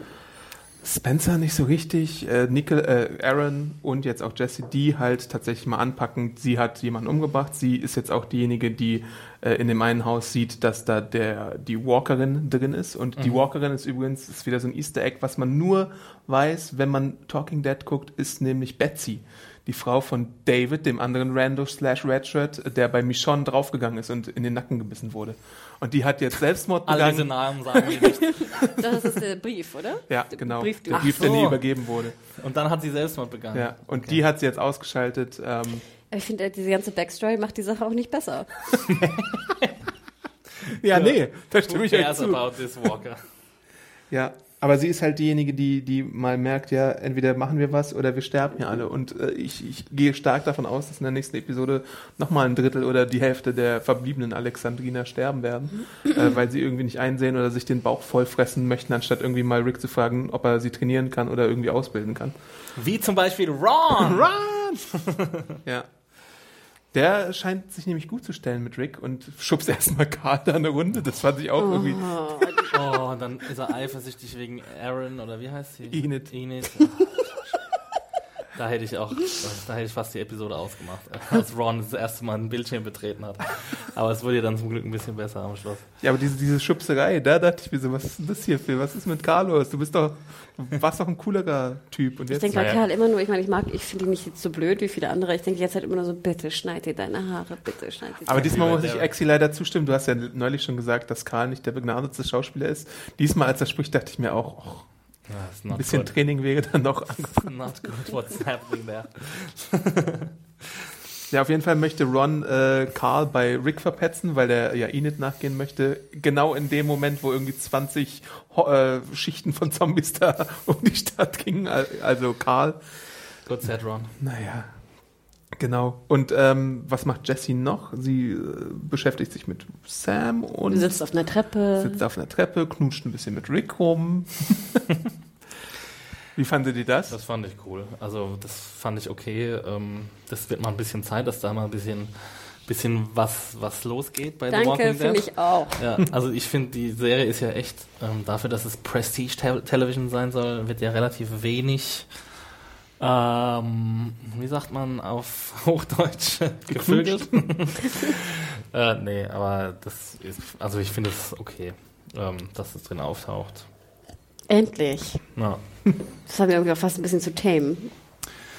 Spencer nicht so richtig, äh, Nickel, äh, Aaron und jetzt auch Jesse, die halt tatsächlich mal anpacken. Sie hat jemanden umgebracht. Sie ist jetzt auch diejenige, die äh, in dem einen Haus sieht, dass da der die Walkerin drin ist. Und die Walkerin ist übrigens ist wieder so ein Easter Egg, was man nur weiß, wenn man Talking Dead guckt, ist nämlich Betsy. Die Frau von David, dem anderen Rando slash Redshirt, der bei Michonne draufgegangen ist und in den Nacken gebissen wurde. Und die hat jetzt Selbstmord All diese begangen. Namen sagen wir nicht. Das ist der Brief, oder? Ja, Der genau. Brief, der Brief, Ach der so. nie übergeben wurde. Und dann hat sie Selbstmord begangen. Ja, und Okay. die hat sie jetzt ausgeschaltet. Ähm, Ich finde, diese ganze Backstory macht die Sache auch nicht besser. ja, nee, da stimme Who ich euch cares zu. about this Walker? Ja, aber sie ist halt diejenige, die, die mal merkt, ja, entweder machen wir was oder wir sterben hier alle. Und äh, ich, ich gehe stark davon aus, dass in der nächsten Episode nochmal ein Drittel oder die Hälfte der verbliebenen Alexandriner sterben werden, äh, weil sie irgendwie nicht einsehen oder sich den Bauch voll fressen möchten, anstatt irgendwie mal Rick zu fragen, ob er sie trainieren kann oder irgendwie ausbilden kann. Wie zum Beispiel Ron. Ja. Der scheint sich nämlich gut zu stellen mit Rick und schubst erstmal Karl da eine Runde. Das fand ich auch irgendwie. Oh, und dann ist er eifersüchtig wegen Aaron oder wie heißt sie? Enid. Enid. Da hätte ich auch, da hätte ich fast die Episode ausgemacht, als Ron das erste Mal ein Bildschirm betreten hat. Aber es wurde ja dann zum Glück ein bisschen besser am Schluss. Ja, aber diese, diese Schubserei, da dachte ich mir so, was ist denn das hier für? Was ist mit Carlos? Du bist doch, du warst doch ein coolerer Typ. Und Ich jetzt. denke bei. Karl immer nur, ich meine, ich mag, ich finde ihn nicht jetzt so blöd wie viele andere. Ich denke jetzt halt immer nur so, bitte schneid dir deine Haare, bitte schneid dir aber deine diesmal muss ich. Exi leider zustimmen. Du hast ja neulich schon gesagt, dass Karl nicht der begnadete Schauspieler ist. Diesmal, als er spricht, dachte ich mir auch, och, Ist ein bisschen good. Training wäre dann noch angefangen. Not good what's happening there. Ja, auf jeden Fall möchte Ron äh, Carl bei Rick verpetzen, weil er ja Enid nachgehen möchte. Genau in dem Moment, wo irgendwie 20 Ho äh, Schichten von Zombies da um die Stadt gingen. Al- Also Carl. Good said Ron. Naja, genau. Und ähm, was macht Jessie noch? Sie äh, beschäftigt sich mit Sam und sitzt auf einer Treppe. sitzt auf einer Treppe, knutscht ein bisschen mit Rick rum. Wie fandet ihr das? Das fand ich cool. Also das fand ich okay. Ähm, das wird mal ein bisschen Zeit, dass da mal ein bisschen, bisschen was, was losgeht bei The Danke, Walking finde Dead. ich auch. Ja, also ich finde, die Serie ist ja echt, ähm, dafür, dass es Prestige Te- Television sein soll, wird ja relativ wenig, ähm, wie sagt man auf Hochdeutsch, gefüllt. äh, nee, aber das ist, also ich finde es okay, ähm, dass es drin auftaucht. Endlich. Ja. Das haben wir irgendwie auch fast ein bisschen zu tame.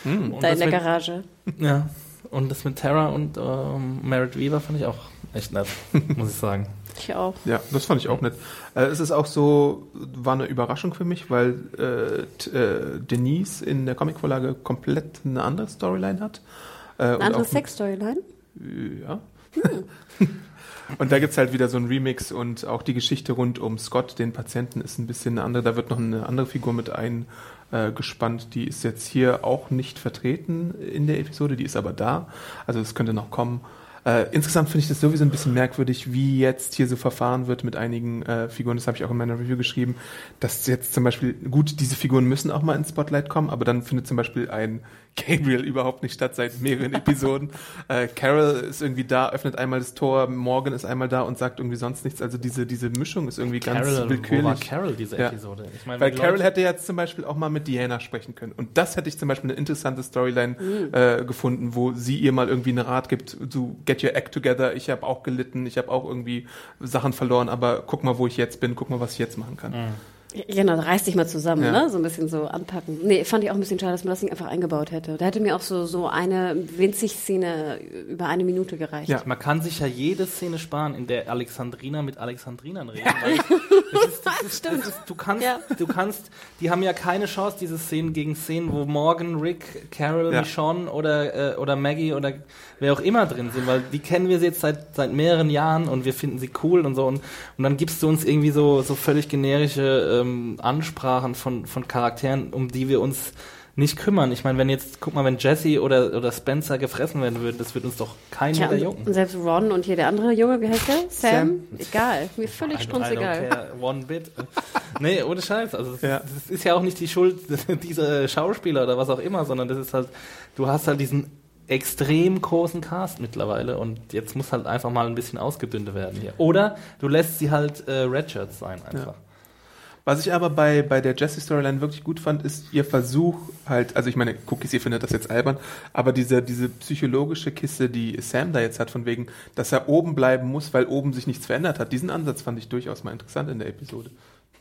Und Da das in der mit, Garage. ja. Und das mit Tara und ähm, Merritt Weaver fand ich auch echt nett, muss ich sagen. Ich auch. Ja, das fand ich auch nett. Äh, es ist auch so, war eine Überraschung für mich, weil äh, t- äh, Denise in der Comicvorlage komplett eine andere Storyline hat. Äh, Eine andere Sex-Storyline? Ja. und da gibt's halt wieder so ein Remix und auch die Geschichte rund um Scott, den Patienten, ist ein bisschen eine andere. Da wird noch eine andere Figur mit eingespannt. Gespannt. die ist jetzt hier auch nicht vertreten in der Episode, die ist aber da. Also es könnte noch kommen. Äh, insgesamt finde ich das sowieso ein bisschen merkwürdig, wie jetzt hier so verfahren wird mit einigen äh, Figuren. Das habe ich auch in meiner Review geschrieben, dass jetzt zum Beispiel, gut, diese Figuren müssen auch mal ins Spotlight kommen, aber dann findet zum Beispiel ein Gabriel überhaupt nicht statt seit mehreren Episoden. Äh, Carol ist irgendwie da, öffnet einmal das Tor, Morgan ist einmal da und sagt irgendwie sonst nichts. Also diese, diese Mischung ist irgendwie ganz Carol, wo war willkürlich. Carol diese Ja. Episode? Ich meine, Weil Carol Leute- hätte jetzt zum Beispiel auch mal mit Diana sprechen können. Und das hätte ich zum Beispiel eine interessante Storyline Mhm. äh, gefunden, wo sie ihr mal irgendwie einen Rat gibt, du get your act together, ich habe auch gelitten, ich habe auch irgendwie Sachen verloren, aber guck mal, wo ich jetzt bin, guck mal, was ich jetzt machen kann. Genau, reiß dich mal zusammen, Ja. ne? So ein bisschen so anpacken. Nee, fand ich auch ein bisschen schade, dass man das nicht einfach eingebaut hätte. Da hätte mir auch so, so eine winzig Szene über eine Minute gereicht. Ja. Man kann sich ja jede Szene sparen, in der Alexandrina mit Alexandrinern reden. Das ist, das ist, das ist, du kannst, Ja. du kannst, die haben ja keine Chance, diese Szenen gegen Szenen, wo Morgan, Rick, Carol, Ja. Michonne oder, äh, oder Maggie oder wer auch immer drin sind, weil die kennen wir jetzt seit, seit mehreren Jahren und wir finden sie cool und so und, und dann gibst du uns irgendwie so, so völlig generische ähm, Ansprachen von, von Charakteren, um die wir uns nicht kümmern. Ich meine, wenn jetzt, guck mal, wenn Jesse oder, oder Spencer gefressen werden würden, das wird uns doch keinen Tja, mehr und, jucken. und selbst Ron und hier der andere Junge, wie heißt der? Sam? Sam. Egal. Mir völlig strunzegal. One bit. nee, ohne Scheiß. Also das, Ja. das ist ja auch nicht die Schuld dieser Schauspieler oder was auch immer, sondern das ist halt, du hast halt diesen extrem großen Cast mittlerweile und jetzt muss halt einfach mal ein bisschen ausgedünnt werden hier. Oder du lässt sie halt äh, Redshirts sein einfach. Was ich aber bei, bei der Jessie-Storyline wirklich gut fand, ist ihr Versuch halt, also ich meine, Cookies, ihr findet das jetzt albern, aber diese, diese psychologische Kiste, die Sam da jetzt hat, von wegen, dass er oben bleiben muss, weil oben sich nichts verändert hat, diesen Ansatz fand ich durchaus mal interessant in der Episode.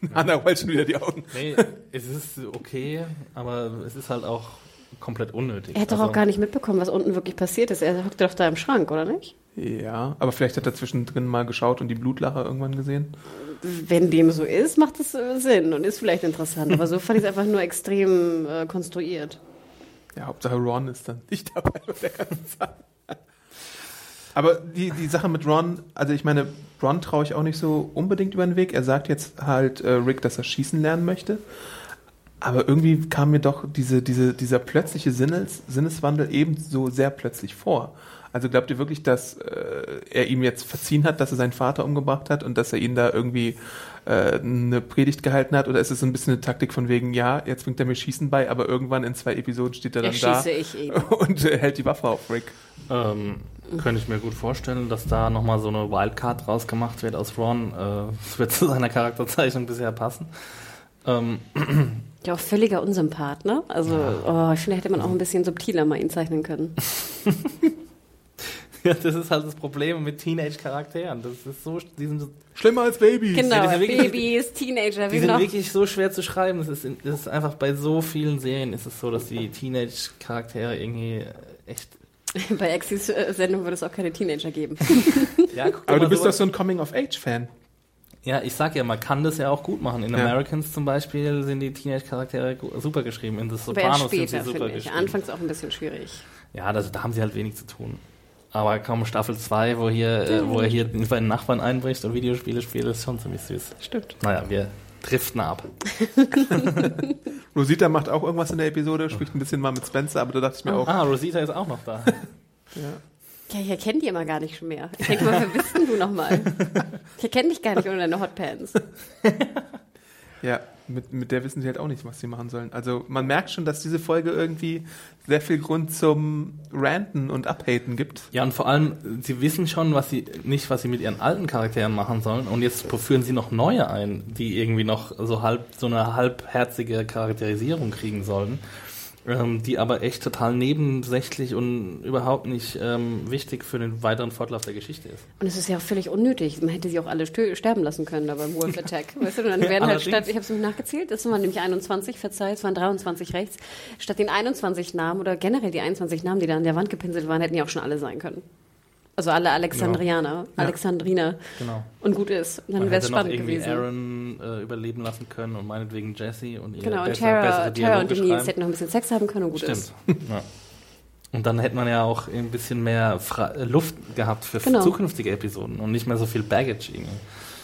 Anna rollt schon wieder die Augen. Nee, es ist okay, aber es ist halt auch komplett unnötig. Er hat doch Also- auch gar nicht mitbekommen, was unten wirklich passiert ist. Er hockt doch da im Schrank, oder nicht? Ja, aber vielleicht hat er zwischendrin mal geschaut und die Blutlache irgendwann gesehen. Wenn dem so ist, macht es äh, Sinn und ist vielleicht interessant. Aber so fand ich es einfach nur extrem äh, konstruiert. Ja, Hauptsache Ron ist dann nicht dabei bei der ganzen Sache. Aber die, die Sache mit Ron, also ich meine, Ron traue ich auch nicht so unbedingt über den Weg. Er sagt jetzt halt äh, Rick, dass er schießen lernen möchte. Aber irgendwie kam mir doch diese, diese, dieser plötzliche Sinnes, Sinneswandel ebenso sehr plötzlich vor. Also glaubt ihr wirklich, dass äh, er ihm jetzt verziehen hat, dass er seinen Vater umgebracht hat und dass er ihn da irgendwie äh, eine Predigt gehalten hat? Oder ist es so ein bisschen eine Taktik von wegen, ja, jetzt bringt er mir Schießen bei, aber irgendwann in zwei Episoden steht er dann da und äh, hält die Waffe auf Rick? Ähm, könnte ich mir gut vorstellen, dass da nochmal so eine Wildcard rausgemacht wird aus Ron. Äh, Das wird zu seiner Charakterzeichnung bisher passen. Ähm, Ja, auch völliger Unsympath, ne? Also, oh, ich finde, hätte man auch ein bisschen subtiler mal ihn zeichnen können. ja, das ist halt das Problem mit Teenage-Charakteren. Das ist so, die sind, so- Schlimmer als Babys. Genau, Ja, wirklich- Babys, Teenager, die sind noch. wirklich so schwer zu schreiben. Das ist, in- das ist einfach bei so vielen Serien ist es so, dass die Teenage-Charaktere irgendwie echt. Bei Exis äh, Sendung würde es auch keine Teenager geben. Ja, Aber mal du bist doch so ein Coming-of-Age-Fan. Ja, ich sag ja, man kann das ja auch gut machen. In Ja. Americans zum Beispiel sind die Teenage-Charaktere super geschrieben. In The Sopranos sind sie später, super finde ich. geschrieben. Anfangs auch ein bisschen schwierig. Ja, das, da haben sie halt wenig zu tun. Aber kaum Staffel 2, wo, hier, äh, wo er hier bei den Nachbarn einbricht und Videospiele spielt, ist schon ziemlich süß. Stimmt. Naja, wir driften ab. Rosita macht auch irgendwas in der Episode, spricht ein bisschen mal mit Spencer, aber da dachte ich mir auch, Ah, Rosita ist auch noch da. ja. Ja, ich erkenne die immer gar nicht mehr. Ich denke mal, wer bist denn du nochmal? Ich erkenne dich gar nicht ohne deine Hotpants. Ja, mit, mit der wissen sie halt auch nicht, was sie machen sollen. Also man merkt schon, dass diese Folge irgendwie sehr viel Grund zum Ranten und Abhaten gibt. Ja, und vor allem, sie wissen schon, was sie nicht, was sie mit ihren alten Charakteren machen sollen. Und jetzt führen sie noch neue ein, die irgendwie noch so halb so eine halbherzige Charakterisierung kriegen sollen. Ähm, die aber echt total nebensächlich und überhaupt nicht ähm, wichtig für den weiteren Fortlauf der Geschichte ist. Und es ist ja auch völlig unnötig. Man hätte sie auch alle sterben lassen können da beim Wolf Attack. Weißt du, dann werden halt statt, ich habe es mir nachgezählt, das waren nämlich 21, verzeih, es waren 23 rechts. Statt den 21 Namen oder generell die 21 Namen, die da an der Wand gepinselt waren, hätten ja auch schon alle sein können. Also alle Alexandrianer, Alexandriner. Genau. Und gut ist. Und dann wäre es hätte noch spannend irgendwie gewesen. Aaron äh, überleben lassen können und meinetwegen Jesse und ihr Genau, und Tara, Tara und Denise hätten noch ein bisschen Sex haben können und gut ist. Stimmt. ja. Und dann hätte man ja auch ein bisschen mehr Fra äh, Luft gehabt für Genau. zukünftige Episoden und nicht mehr so viel Baggage irgendwie.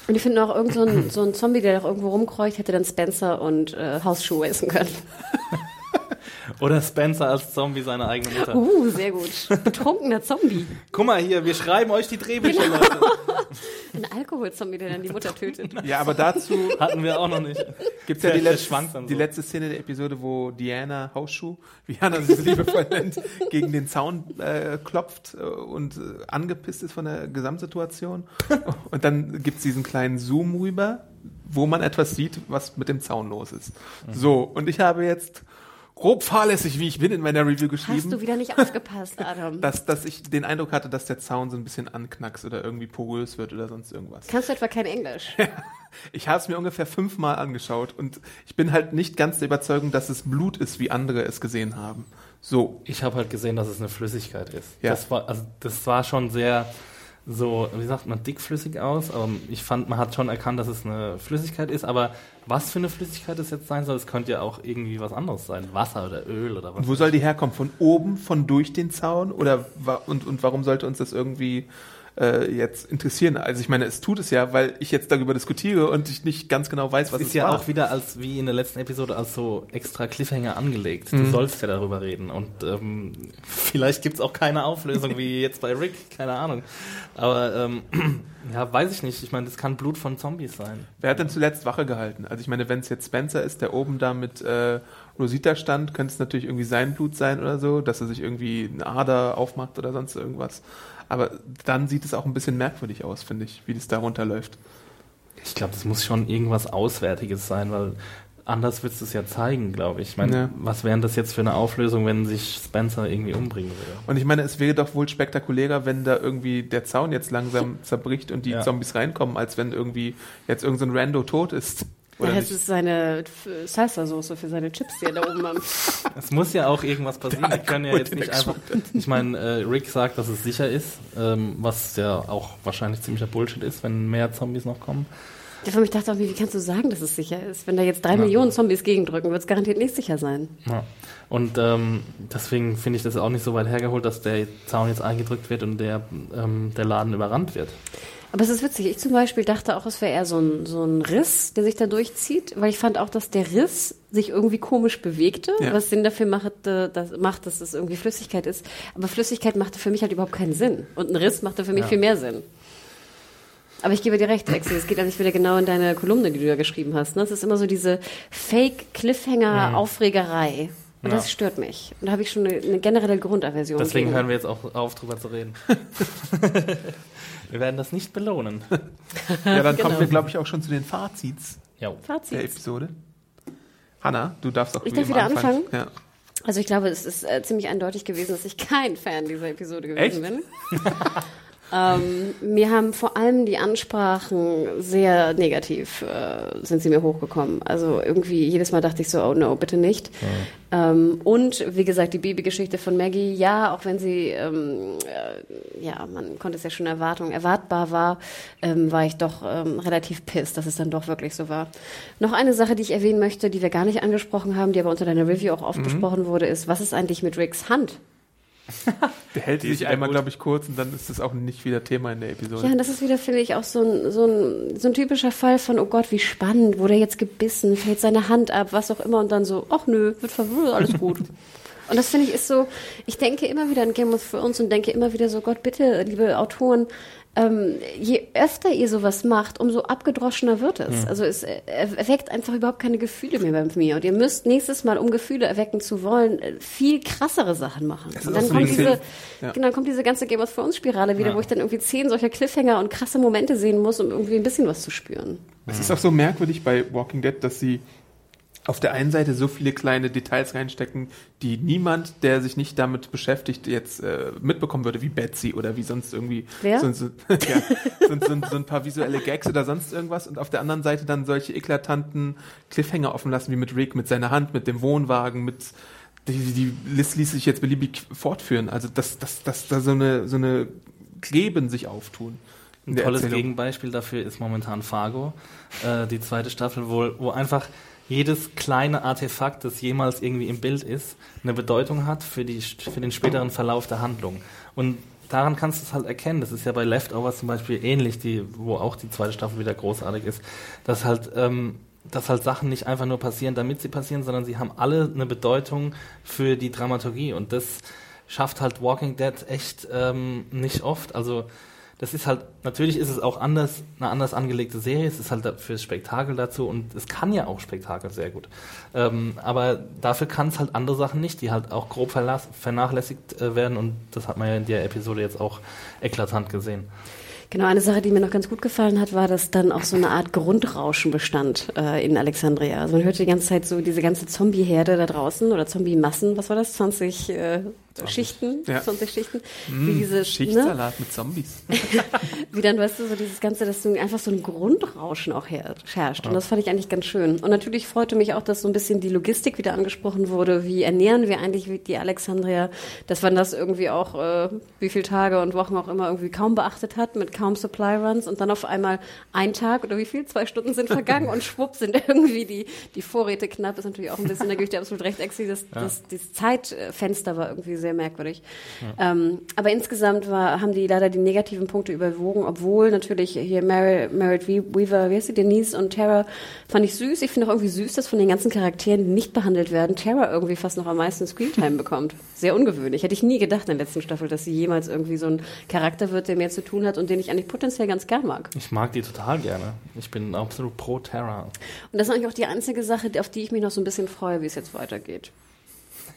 Und ich finde auch, irgend so ein, so ein Zombie, der doch irgendwo rumkreucht, hätte dann Spencer und äh, Hausschuhe essen können. Oder Spencer als Zombie seine eigene Mutter. Uh, sehr gut. Betrunkener Zombie. Guck mal hier, wir schreiben euch die Drehbücher, Genau. Leute. Ein Alkoholzombie, der dann die Mutter tötet. Ja, aber dazu Hatten wir auch noch nicht. gibt es ja Der- die letzte, dann die so. letzte Szene der Episode, wo Diana Hausschuh, wie Hannah sie so liebevoll nennt, gegen den Zaun äh, klopft äh, und äh, angepisst ist von der Gesamtsituation. Und dann gibt es diesen kleinen Zoom rüber, wo man etwas sieht, was mit dem Zaun los ist. Mhm. So, und ich habe jetzt grob fahrlässig, wie ich bin, in meiner Review geschrieben. Hast du wieder nicht aufgepasst, Adam? dass, dass ich den Eindruck hatte, dass der Zaun so ein bisschen anknackst oder irgendwie porös wird oder sonst irgendwas. Kannst du etwa kein Englisch? Ich habe es mir ungefähr fünfmal angeschaut und ich bin halt nicht ganz der Überzeugung, dass es Blut ist, wie andere es gesehen haben. So, Ich habe halt gesehen, dass es eine Flüssigkeit ist. Ja. Das war, also das war schon sehr so, wie sagt man, dickflüssig aus. Aber ich fand, man hat schon erkannt, dass es eine Flüssigkeit ist. Aber was für eine Flüssigkeit es jetzt sein soll, es könnte ja auch irgendwie was anderes sein. Wasser oder Öl oder was. wo soll die herkommen? Von oben, von durch den Zaun? Oder und, und warum sollte uns das irgendwie äh, jetzt interessieren? Also ich meine, es tut es ja, weil ich jetzt darüber diskutiere und ich nicht ganz genau weiß, was Das es ist ja war. auch wieder als wie in der letzten Episode als so extra Cliffhanger angelegt. Mhm. Du sollst ja darüber reden. Und ähm, vielleicht gibt's auch keine Auflösung wie jetzt bei Rick, keine Ahnung. Aber ähm, ja, weiß ich nicht. Ich meine, das kann Blut von Zombies sein. Wer hat denn zuletzt Wache gehalten? Also ich meine, wenn es jetzt Spencer ist, der oben da mit äh, Rosita stand, könnte es natürlich irgendwie sein Blut sein oder so, dass er sich irgendwie eine Ader aufmacht oder sonst irgendwas. Aber dann sieht es auch ein bisschen merkwürdig aus, finde ich, wie das da runterläuft. Ich glaube, das muss schon irgendwas Auswärtiges sein, weil anders du es ja zeigen, glaube ich. Ich meine, Ja. was wären das jetzt für eine Auflösung, wenn sich Spencer irgendwie umbringen würde? Und ich meine, es wäre doch wohl spektakulärer, wenn da irgendwie der Zaun jetzt langsam zerbricht und die Ja. Zombies reinkommen, als wenn irgendwie jetzt irgendein so ein Rando tot ist. Oder es ist seine Salsa-Soße für seine Chips, die er da oben am. Es muss ja auch irgendwas passieren. Die können ja jetzt nicht einfach. Ich meine, äh, Rick sagt, dass es sicher ist, ähm, was ja auch wahrscheinlich ziemlicher Bullshit ist, wenn mehr Zombies noch kommen. Von mich dachte auch, wie, wie kannst du sagen, dass es sicher ist? Wenn da jetzt drei Millionen Zombies gegendrücken, wird es garantiert nicht sicher sein. Ja. Und ähm, deswegen finde ich das auch nicht so weit hergeholt, dass der Zaun jetzt eingedrückt wird und der, ähm, der Laden überrannt wird. Aber es ist witzig. Ich zum Beispiel dachte auch, es wäre eher so ein, so ein Riss, der sich da durchzieht, weil ich fand auch, dass der Riss sich irgendwie komisch bewegte, Ja. was Sinn dafür macht, äh, das macht, dass es irgendwie Flüssigkeit ist. Aber Flüssigkeit machte für mich halt überhaupt keinen Sinn. Und ein Riss machte für mich Ja. viel mehr Sinn. Aber ich gebe dir recht, Lexi, es geht eigentlich wieder genau in deine Kolumne, die du da geschrieben hast. Ne? Es ist immer so diese Fake-Cliffhanger-Aufregerei. Und Ja. das stört mich. Und da habe ich schon eine, eine generelle Grundaversion. Deswegen gegen. hören wir jetzt auch auf, drüber zu reden. wir werden das nicht belohnen. Ja, dann Genau. kommen wir, glaube ich, auch schon zu den Fazits Ja. der Fazit. Episode. Hanna, du darfst auch Ich darf wieder anfangen. anfangen? Ja. Also ich glaube, es ist äh, ziemlich eindeutig gewesen, dass ich kein Fan dieser Episode gewesen Echt? bin. ähm, mir haben vor allem die Ansprachen sehr negativ äh, sind sie mir hochgekommen. Also irgendwie jedes Mal dachte ich so, oh no, bitte nicht. Ähm, und wie gesagt, die Babygeschichte von Maggie, ja, auch wenn sie, ähm, äh, ja, man konnte es ja schon erwarten, erwartbar war, ähm, war ich doch ähm, relativ pissed, dass es dann doch wirklich so war. Noch eine Sache, die ich erwähnen möchte, die wir gar nicht angesprochen haben, die aber unter deiner Review auch oft Mhm. besprochen wurde, ist, was ist eigentlich mit Ricks Hand? Der hält Die ist sich einmal, glaube ich, kurz und dann ist das auch nicht wieder Thema in der Episode. Ja, und das ist wieder, finde ich, auch so ein, so, ein, so ein typischer Fall von, oh Gott, wie spannend, wurde er jetzt gebissen, fällt seine Hand ab, was auch immer, und dann so, ach nö, wird verwirrt, alles gut. Und das finde ich ist so, ich denke immer wieder an Game of Thrones und denke immer wieder so, Gott, bitte, liebe Autoren, ähm, je öfter ihr sowas macht, umso abgedroschener wird es. Also es äh, erweckt einfach überhaupt keine Gefühle mehr bei mir. Und ihr müsst nächstes Mal, um Gefühle erwecken zu wollen, äh, viel krassere Sachen machen. Und dann kommt diese. Ja. genau, dann kommt diese ganze Game of Thrones Spirale wieder, Ja. wo ich dann irgendwie zehn solcher Cliffhanger und krasse Momente sehen muss, um irgendwie ein bisschen was zu spüren. Es ist auch so merkwürdig bei Walking Dead, dass sie auf der einen Seite so viele kleine Details reinstecken, die niemand, der sich nicht damit beschäftigt, jetzt äh, mitbekommen würde, wie Betsy oder wie sonst irgendwie Wer? So, so, ja, so, so, so ein paar visuelle Gags oder sonst irgendwas und auf der anderen Seite dann solche eklatanten Cliffhanger offen lassen, wie mit Rick, mit seiner Hand, mit dem Wohnwagen, mit die, die List ließ sich jetzt beliebig fortführen. Also dass, dass, dass da so eine, so eine Kleben sich auftun. in Ein tolles Erzählung. Gegenbeispiel dafür ist momentan Fargo, äh, die zweite Staffel, wo, wo einfach jedes kleine Artefakt, das jemals irgendwie im Bild ist, eine Bedeutung hat für, die, für den späteren Verlauf der Handlung. Und daran kannst du es halt erkennen. Das ist ja bei Leftovers zum Beispiel ähnlich, die, wo auch die zweite Staffel wieder großartig ist, dass halt, ähm, dass halt Sachen nicht einfach nur passieren, damit sie passieren, sondern sie haben alle eine Bedeutung für die Dramaturgie. Und das schafft halt Walking Dead echt ähm, nicht oft. Also das ist halt, natürlich ist es auch anders, eine anders angelegte Serie, es ist halt fürs Spektakel dazu und es kann ja auch Spektakel sehr gut. Ähm, aber dafür kann es halt andere Sachen nicht, die halt auch grob vernachlässigt äh, werden und das hat man ja in der Episode jetzt auch eklatant gesehen. Genau, eine Sache, die mir noch ganz gut gefallen hat, war, dass dann auch so eine Art Grundrauschen bestand äh, in Alexandria. Also man hörte die ganze Zeit so diese ganze Zombie-Herde da draußen oder Zombie-Massen, was war das? 20 äh, Schichten? Ja. 20 Schichten. Mm, wie diese, ne? Schichtsalat mit Zombies. Wie dann, weißt du, so dieses Ganze, dass so einfach so ein Grundrauschen auch her herrscht. Und das fand ich eigentlich ganz schön. Und natürlich freute mich auch, dass so ein bisschen die Logistik wieder angesprochen wurde. Wie ernähren wir eigentlich die Alexandria? Dass man das irgendwie auch, äh, wie viele Tage und Wochen auch immer irgendwie kaum beachtet hat, mit kaum Supply Runs und dann auf einmal ein Tag oder wie viel, zwei Stunden sind vergangen und schwupp sind irgendwie die, die Vorräte knapp. Ist natürlich auch ein bisschen, da gebe ich dir absolut recht, Exi, das, das, das Zeitfenster war irgendwie sehr merkwürdig. Ähm, aber insgesamt war, haben die leider die negativen Punkte überwogen, obwohl natürlich hier Meryl, Merit Weaver, wie heißt sie, Denise und Tara, fand ich süß. Ich finde auch irgendwie süß, dass von den ganzen Charakteren, die nicht behandelt werden, Tara irgendwie fast noch am meisten Screentime bekommt. Sehr ungewöhnlich. Hätte ich nie gedacht in der letzten Staffel, dass sie jemals irgendwie so ein Charakter wird, der mehr zu tun hat und den ich eigentlich potenziell ganz gern mag. Ich mag die total gerne. Ich bin absolut pro Terra. Und das ist eigentlich auch die einzige Sache, auf die ich mich noch so ein bisschen freue, wie es jetzt weitergeht.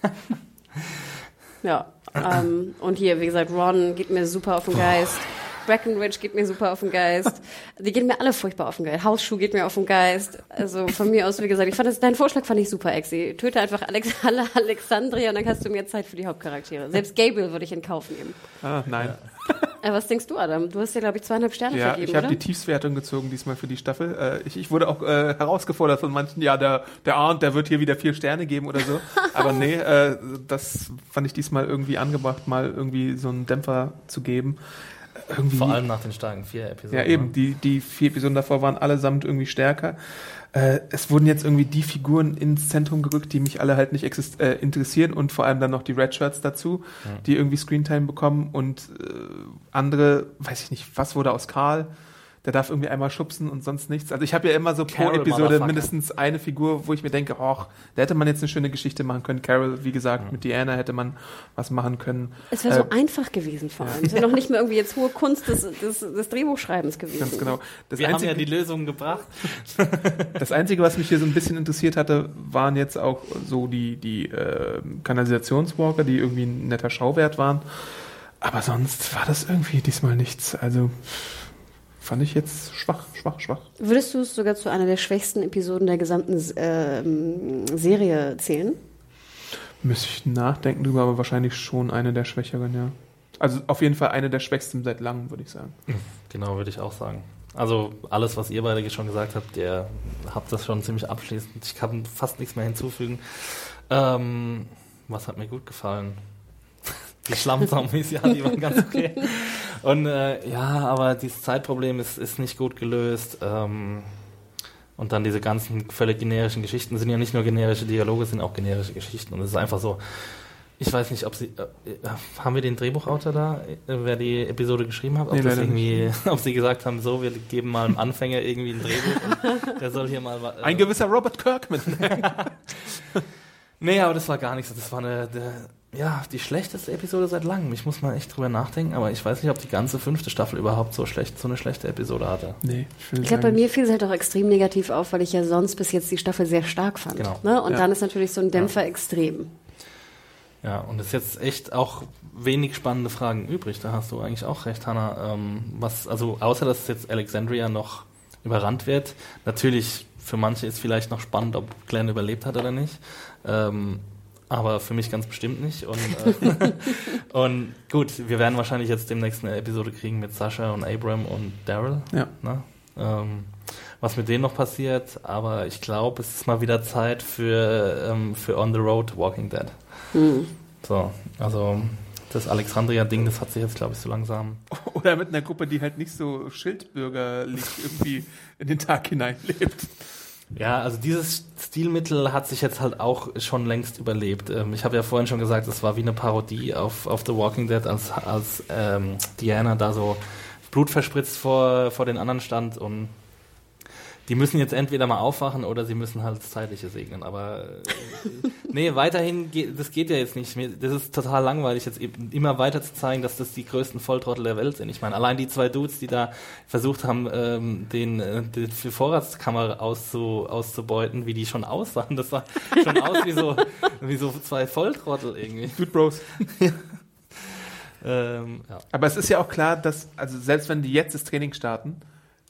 ja. Ähm, und hier, wie gesagt, Ron geht mir super auf den Geist. Breckenridge geht mir super auf den Geist. Die gehen mir alle furchtbar auf den Geist. Hausschuh geht mir auf den Geist. Also von mir aus, wie gesagt, ich fand das, deinen Vorschlag fand ich super, Exi. Töte einfach Alex, alle Alexandria und dann hast du mehr Zeit für die Hauptcharaktere. Selbst Gabriel würde ich in Kauf nehmen. Ah, nein. Äh, was denkst du, Adam? Du hast ja, glaube ich, zweieinhalb Sterne Ja, vergeben, ich habe die Tiefswertung gezogen diesmal für die Staffel. Äh, ich, ich wurde auch äh, herausgefordert von manchen, ja, der, der Arndt, der wird hier wieder vier Sterne geben oder so. Aber nee, äh, das fand ich diesmal irgendwie angebracht, mal irgendwie so einen Dämpfer zu geben. Äh, Irgendwie, Vor allem nach den starken vier Episoden. ja, eben, die, die vier Episoden davor waren allesamt irgendwie stärker. Äh, es wurden jetzt irgendwie die Figuren ins Zentrum gerückt, die mich alle halt nicht exist äh, interessieren und vor allem dann noch die Red Shirts dazu, die irgendwie Screentime bekommen und äh, andere, weiß ich nicht, was wurde aus Karl? Der darf irgendwie einmal schubsen und sonst nichts. Also ich habe ja immer so pro Carol, Episode mindestens eine Figur, wo ich mir denke, ach, da hätte man jetzt eine schöne Geschichte machen können. Carol, wie gesagt, mit Diana hätte man was machen können. Es wäre so Äh, einfach gewesen vor allem. Es wäre noch nicht mehr irgendwie jetzt hohe Kunst des, des, des Drehbuchschreibens gewesen. Ganz genau. Das Wir haben einzige, ja die Lösung gebracht. Das Einzige, was mich hier so ein bisschen interessiert hatte, waren jetzt auch so die, die äh, Kanalisationswalker, die irgendwie ein netter Schauwert waren. Aber sonst war das irgendwie diesmal nichts. Also fand ich jetzt schwach, schwach, schwach. Würdest du es sogar zu einer der schwächsten Episoden der gesamten ähm, Serie zählen? Müsste ich nachdenken drüber, aber wahrscheinlich schon eine der schwächeren, ja. Also auf jeden Fall eine der schwächsten seit langem, würde ich sagen. Genau, würde ich auch sagen. Also alles, was ihr beide schon gesagt habt, ihr habt das schon ziemlich abschließend. Ich kann fast nichts mehr hinzufügen. Ähm, was hat mir gut gefallen? Die Schlammzombies, ja, die waren ganz okay. Und äh, ja, aber dieses Zeitproblem ist, ist nicht gut gelöst. Ähm, und dann diese ganzen völlig generischen Geschichten sind ja nicht nur generische Dialoge, sind auch generische Geschichten. Und es ist einfach so, ich weiß nicht, ob sie, äh, äh, haben wir den Drehbuchautor da, äh, wer die Episode geschrieben hat, ob Nee, das irgendwie, ob sie gesagt haben, so, wir geben mal einem Anfänger irgendwie ein Drehbuch der soll hier mal, äh, Ein gewisser Robert Kirkman. Nee, aber das war gar nichts. Das war eine, der, ja, die schlechteste Episode seit langem. Ich muss mal echt drüber nachdenken, aber ich weiß nicht, ob die ganze fünfte Staffel überhaupt so schlecht, so eine schlechte Episode hatte. nee, ich Ich glaube, bei mir fiel es halt auch extrem negativ auf, weil ich ja sonst bis jetzt die Staffel sehr stark fand. Genau. Ne? Und Ja. dann ist natürlich so ein Dämpfer extrem. Ja, und es ist jetzt echt auch wenig spannende Fragen übrig. Da hast du eigentlich auch recht, Hannah. Ähm, was, also außer dass jetzt Alexandria noch überrannt wird, natürlich für manche ist vielleicht noch spannend, ob Glenn überlebt hat oder nicht. Ähm, aber für mich ganz bestimmt nicht. Und, äh, und gut, wir werden wahrscheinlich jetzt demnächst eine Episode kriegen mit Sascha und Abram und Daryl. Ja. Ne? Ähm, was mit denen noch passiert, aber ich glaube, es ist mal wieder Zeit für, ähm, für On the Road Walking Dead. Hm. So, also das Alexandria-Ding, das hat sich jetzt, glaube ich, so langsam. Oder mit einer Gruppe, die halt nicht so schildbürgerlich irgendwie in den Tag hineinlebt. Ja, also dieses Stilmittel hat sich jetzt halt auch schon längst überlebt. Ähm, ich habe ja vorhin schon gesagt, es war wie eine Parodie auf, auf The Walking Dead, als, als ähm, Diana da so blutverspritzt vor, vor den anderen stand und die müssen jetzt entweder mal aufwachen oder sie müssen halt das Zeitliche segnen. Aber äh, nee, weiterhin, geht, das geht ja jetzt nicht. Mir- Das ist total langweilig, jetzt eben immer weiter zu zeigen, dass das die größten Volltrottel der Welt sind. Ich meine, allein die zwei Dudes, die da versucht haben, ähm, den, äh, die die Vorratskammer auszu, auszubeuten, wie die schon aussahen, das sah schon aus wie so, wie so zwei Volltrottel irgendwie. Dude Bros. Ähm, ja. Aber es ist ja auch klar, dass, also selbst wenn die jetzt das Training starten,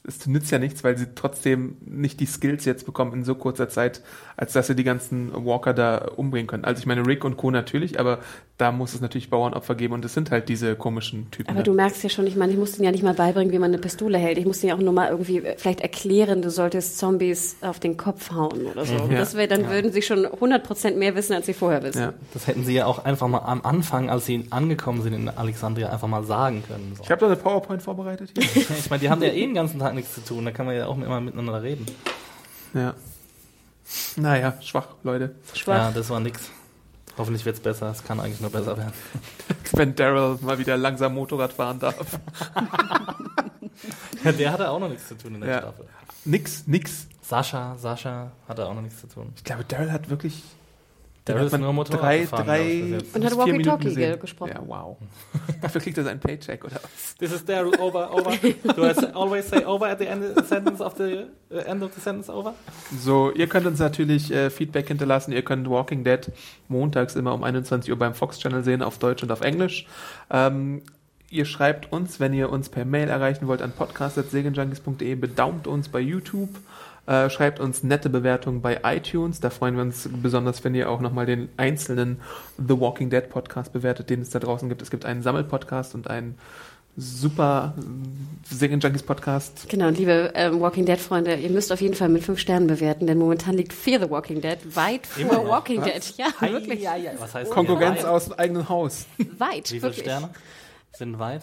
es nützt ja nichts, weil sie trotzdem nicht die Skills jetzt bekommen in so kurzer Zeit, als dass sie die ganzen Walker da umbringen können. Also ich meine, Rick und Co. natürlich, aber da muss es natürlich Bauernopfer geben und es sind halt diese komischen Typen. Aber ne? du merkst ja schon, ich meine, ich musste ihnen ja nicht mal beibringen, wie man eine Pistole hält. Ich musste ihnen ja auch nur mal irgendwie vielleicht erklären, du solltest Zombies auf den Kopf hauen oder so. Ja. Das wär, dann würden sie schon 100% mehr wissen, als sie vorher wissen. ja. Das hätten sie ja auch einfach mal am Anfang, als sie angekommen sind in Alexandria, einfach mal sagen können. So. Ich habe da eine PowerPoint vorbereitet hier. Ich meine, die haben ja eh den ganzen Tag nichts zu tun, da kann man ja auch immer miteinander reden. ja. Naja, schwach, Leute. Schwach. Ja, das war nix. Hoffentlich wird's besser, es kann eigentlich nur besser werden. Wenn Daryl mal wieder langsam Motorrad fahren darf. Ja, der hatte auch noch nichts zu tun in der Ja. Staffel. Nix, nix. Sascha, Sascha hatte auch noch nichts zu tun. Ich glaube, Daryl hat wirklich Der hat man nur Motorrad drei, gefahren, drei. Und hat Walkie-Talkie gesprochen. Ja, wow. Dafür kriegt er seinen Paycheck, oder was? This is Daryl, over, over. Do I say- always say over at the end of the sentence of the uh, end of the sentence over? So, ihr könnt uns natürlich äh, Feedback hinterlassen. Ihr könnt Walking Dead montags immer um 21 Uhr beim Fox Channel sehen, auf Deutsch und auf Englisch. Ähm, Ihr schreibt uns, wenn ihr uns per Mail erreichen wollt, an podcast.segenjunkies.de, bedaumt uns bei YouTube, äh, schreibt uns nette Bewertungen bei iTunes. Da freuen wir uns besonders, wenn ihr auch nochmal den einzelnen The Walking Dead Podcast bewertet, den es da draußen gibt. Es gibt einen Sammelpodcast und einen super Singen Junkies Podcast. Genau, und liebe ähm, Walking Dead Freunde, ihr müsst auf jeden Fall mit fünf Sternen bewerten, denn momentan liegt Fear the Walking Dead weit vor Immer noch? Walking Was? Dead. Ja, wirklich. Ja, ja, was heißt Konkurrenz aus eigenem Haus. Weit, Wie viele wirklich. Sterne sind weit?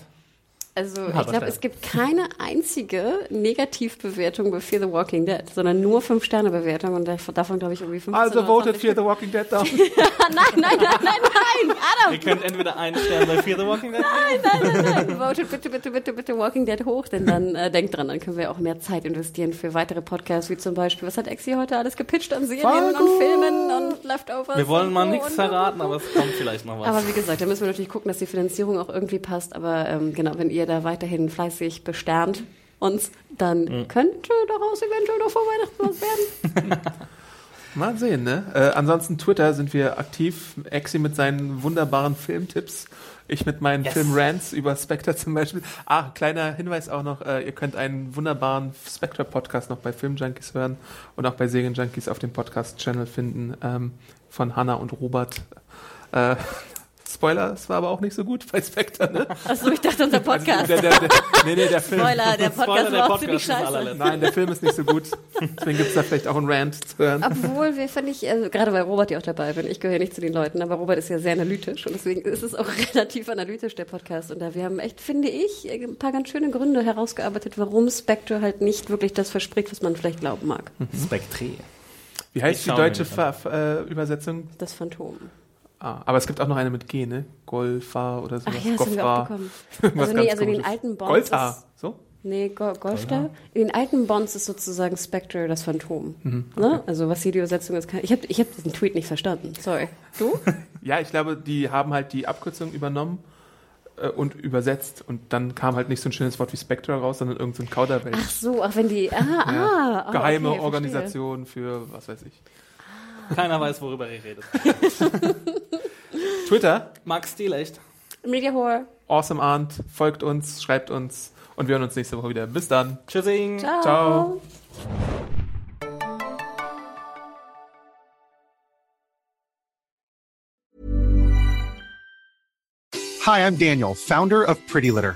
Also ich glaube, es gibt keine einzige Negativbewertung bei Fear the Walking Dead, sondern nur fünf Sterne Bewertung und dav- davon glaube ich irgendwie 15 Also votet 20 Fear the Walking Dead down. nein, nein, nein, nein, nein, Adam. Ihr könnt entweder einen Stern bei Fear the Walking Dead Nein, votet bitte, bitte, bitte, bitte Walking Dead hoch, denn dann äh, denkt dran, dann können wir auch mehr Zeit investieren für weitere Podcasts, wie zum Beispiel, was hat Exi heute alles gepitcht an Serien Fargo. und Filmen und Leftovers? Wir wollen mal nichts verraten, aber es kommt vielleicht noch was. Aber wie gesagt, da müssen wir natürlich gucken, dass die Finanzierung auch irgendwie passt. Aber ähm, genau, wenn ihr da weiterhin fleißig besternt uns, dann Mhm. könnte daraus eventuell noch vor Weihnachten was werden. Mal sehen, ne? Äh, ansonsten Twitter sind wir aktiv. Exi mit seinen wunderbaren Filmtipps. Ich mit meinen Yes. Filmrants über Spectre zum Beispiel. Ah, kleiner Hinweis auch noch, äh, ihr könnt einen wunderbaren Spectre-Podcast noch bei Filmjunkies hören und auch bei Serienjunkies auf dem Podcast-Channel finden ähm, von Hanna und Robert. Äh, Spoiler, es war aber auch nicht so gut bei Spectre, ne? Achso, ich dachte, unser Podcast. Der, der, der, nee, nee, der Film. Spoiler, der Podcast Spoiler, der war auch ziemlich scheiße. Nein, der Film ist nicht so gut. Deswegen gibt es da vielleicht auch einen Rant zu hören. Obwohl wir, finde ich, also, gerade weil Robert ja auch dabei bin, ich gehöre nicht zu den Leuten, aber Robert ist ja sehr analytisch und deswegen ist es auch relativ analytisch, der Podcast. Und da wir haben echt, finde ich, ein paar ganz schöne Gründe herausgearbeitet, warum Spectre halt nicht wirklich das verspricht, was man vielleicht glauben mag. Spectre. Wie heißt Ich die deutsche an. Ver äh, Übersetzung? Das Phantom. Ah, aber es gibt auch noch eine mit G, ne? Golfa oder sowas. Ach ja, das haben wir auch bekommen. Also nee, also in den alten Bonds Goldstar, ist- so? Nee, Go Golfstar. In den alten Bonds ist sozusagen Spectre das Phantom. Mhm, ne? Also was hier die Übersetzung ist, ich habe ich hab diesen Tweet nicht verstanden. Sorry. Du? Ja, ich glaube, die haben halt die Abkürzung übernommen äh, und übersetzt und dann kam halt nicht so ein schönes Wort wie Spectre raus, sondern irgendein so ein Kauderwelsch. Ach so, ach wenn die, ah, Ja. ah. ah, Geheime okay, verstehe. Organisation für was weiß ich. Keiner weiß, worüber ihr redet. Twitter, Max Stil echt. Media Horror. Awesome Aunt, folgt uns, schreibt uns und wir hören uns nächste Woche wieder. Bis dann. Tschüssing. Ciao. Ciao. Hi, I'm Daniel, founder of Pretty Litter.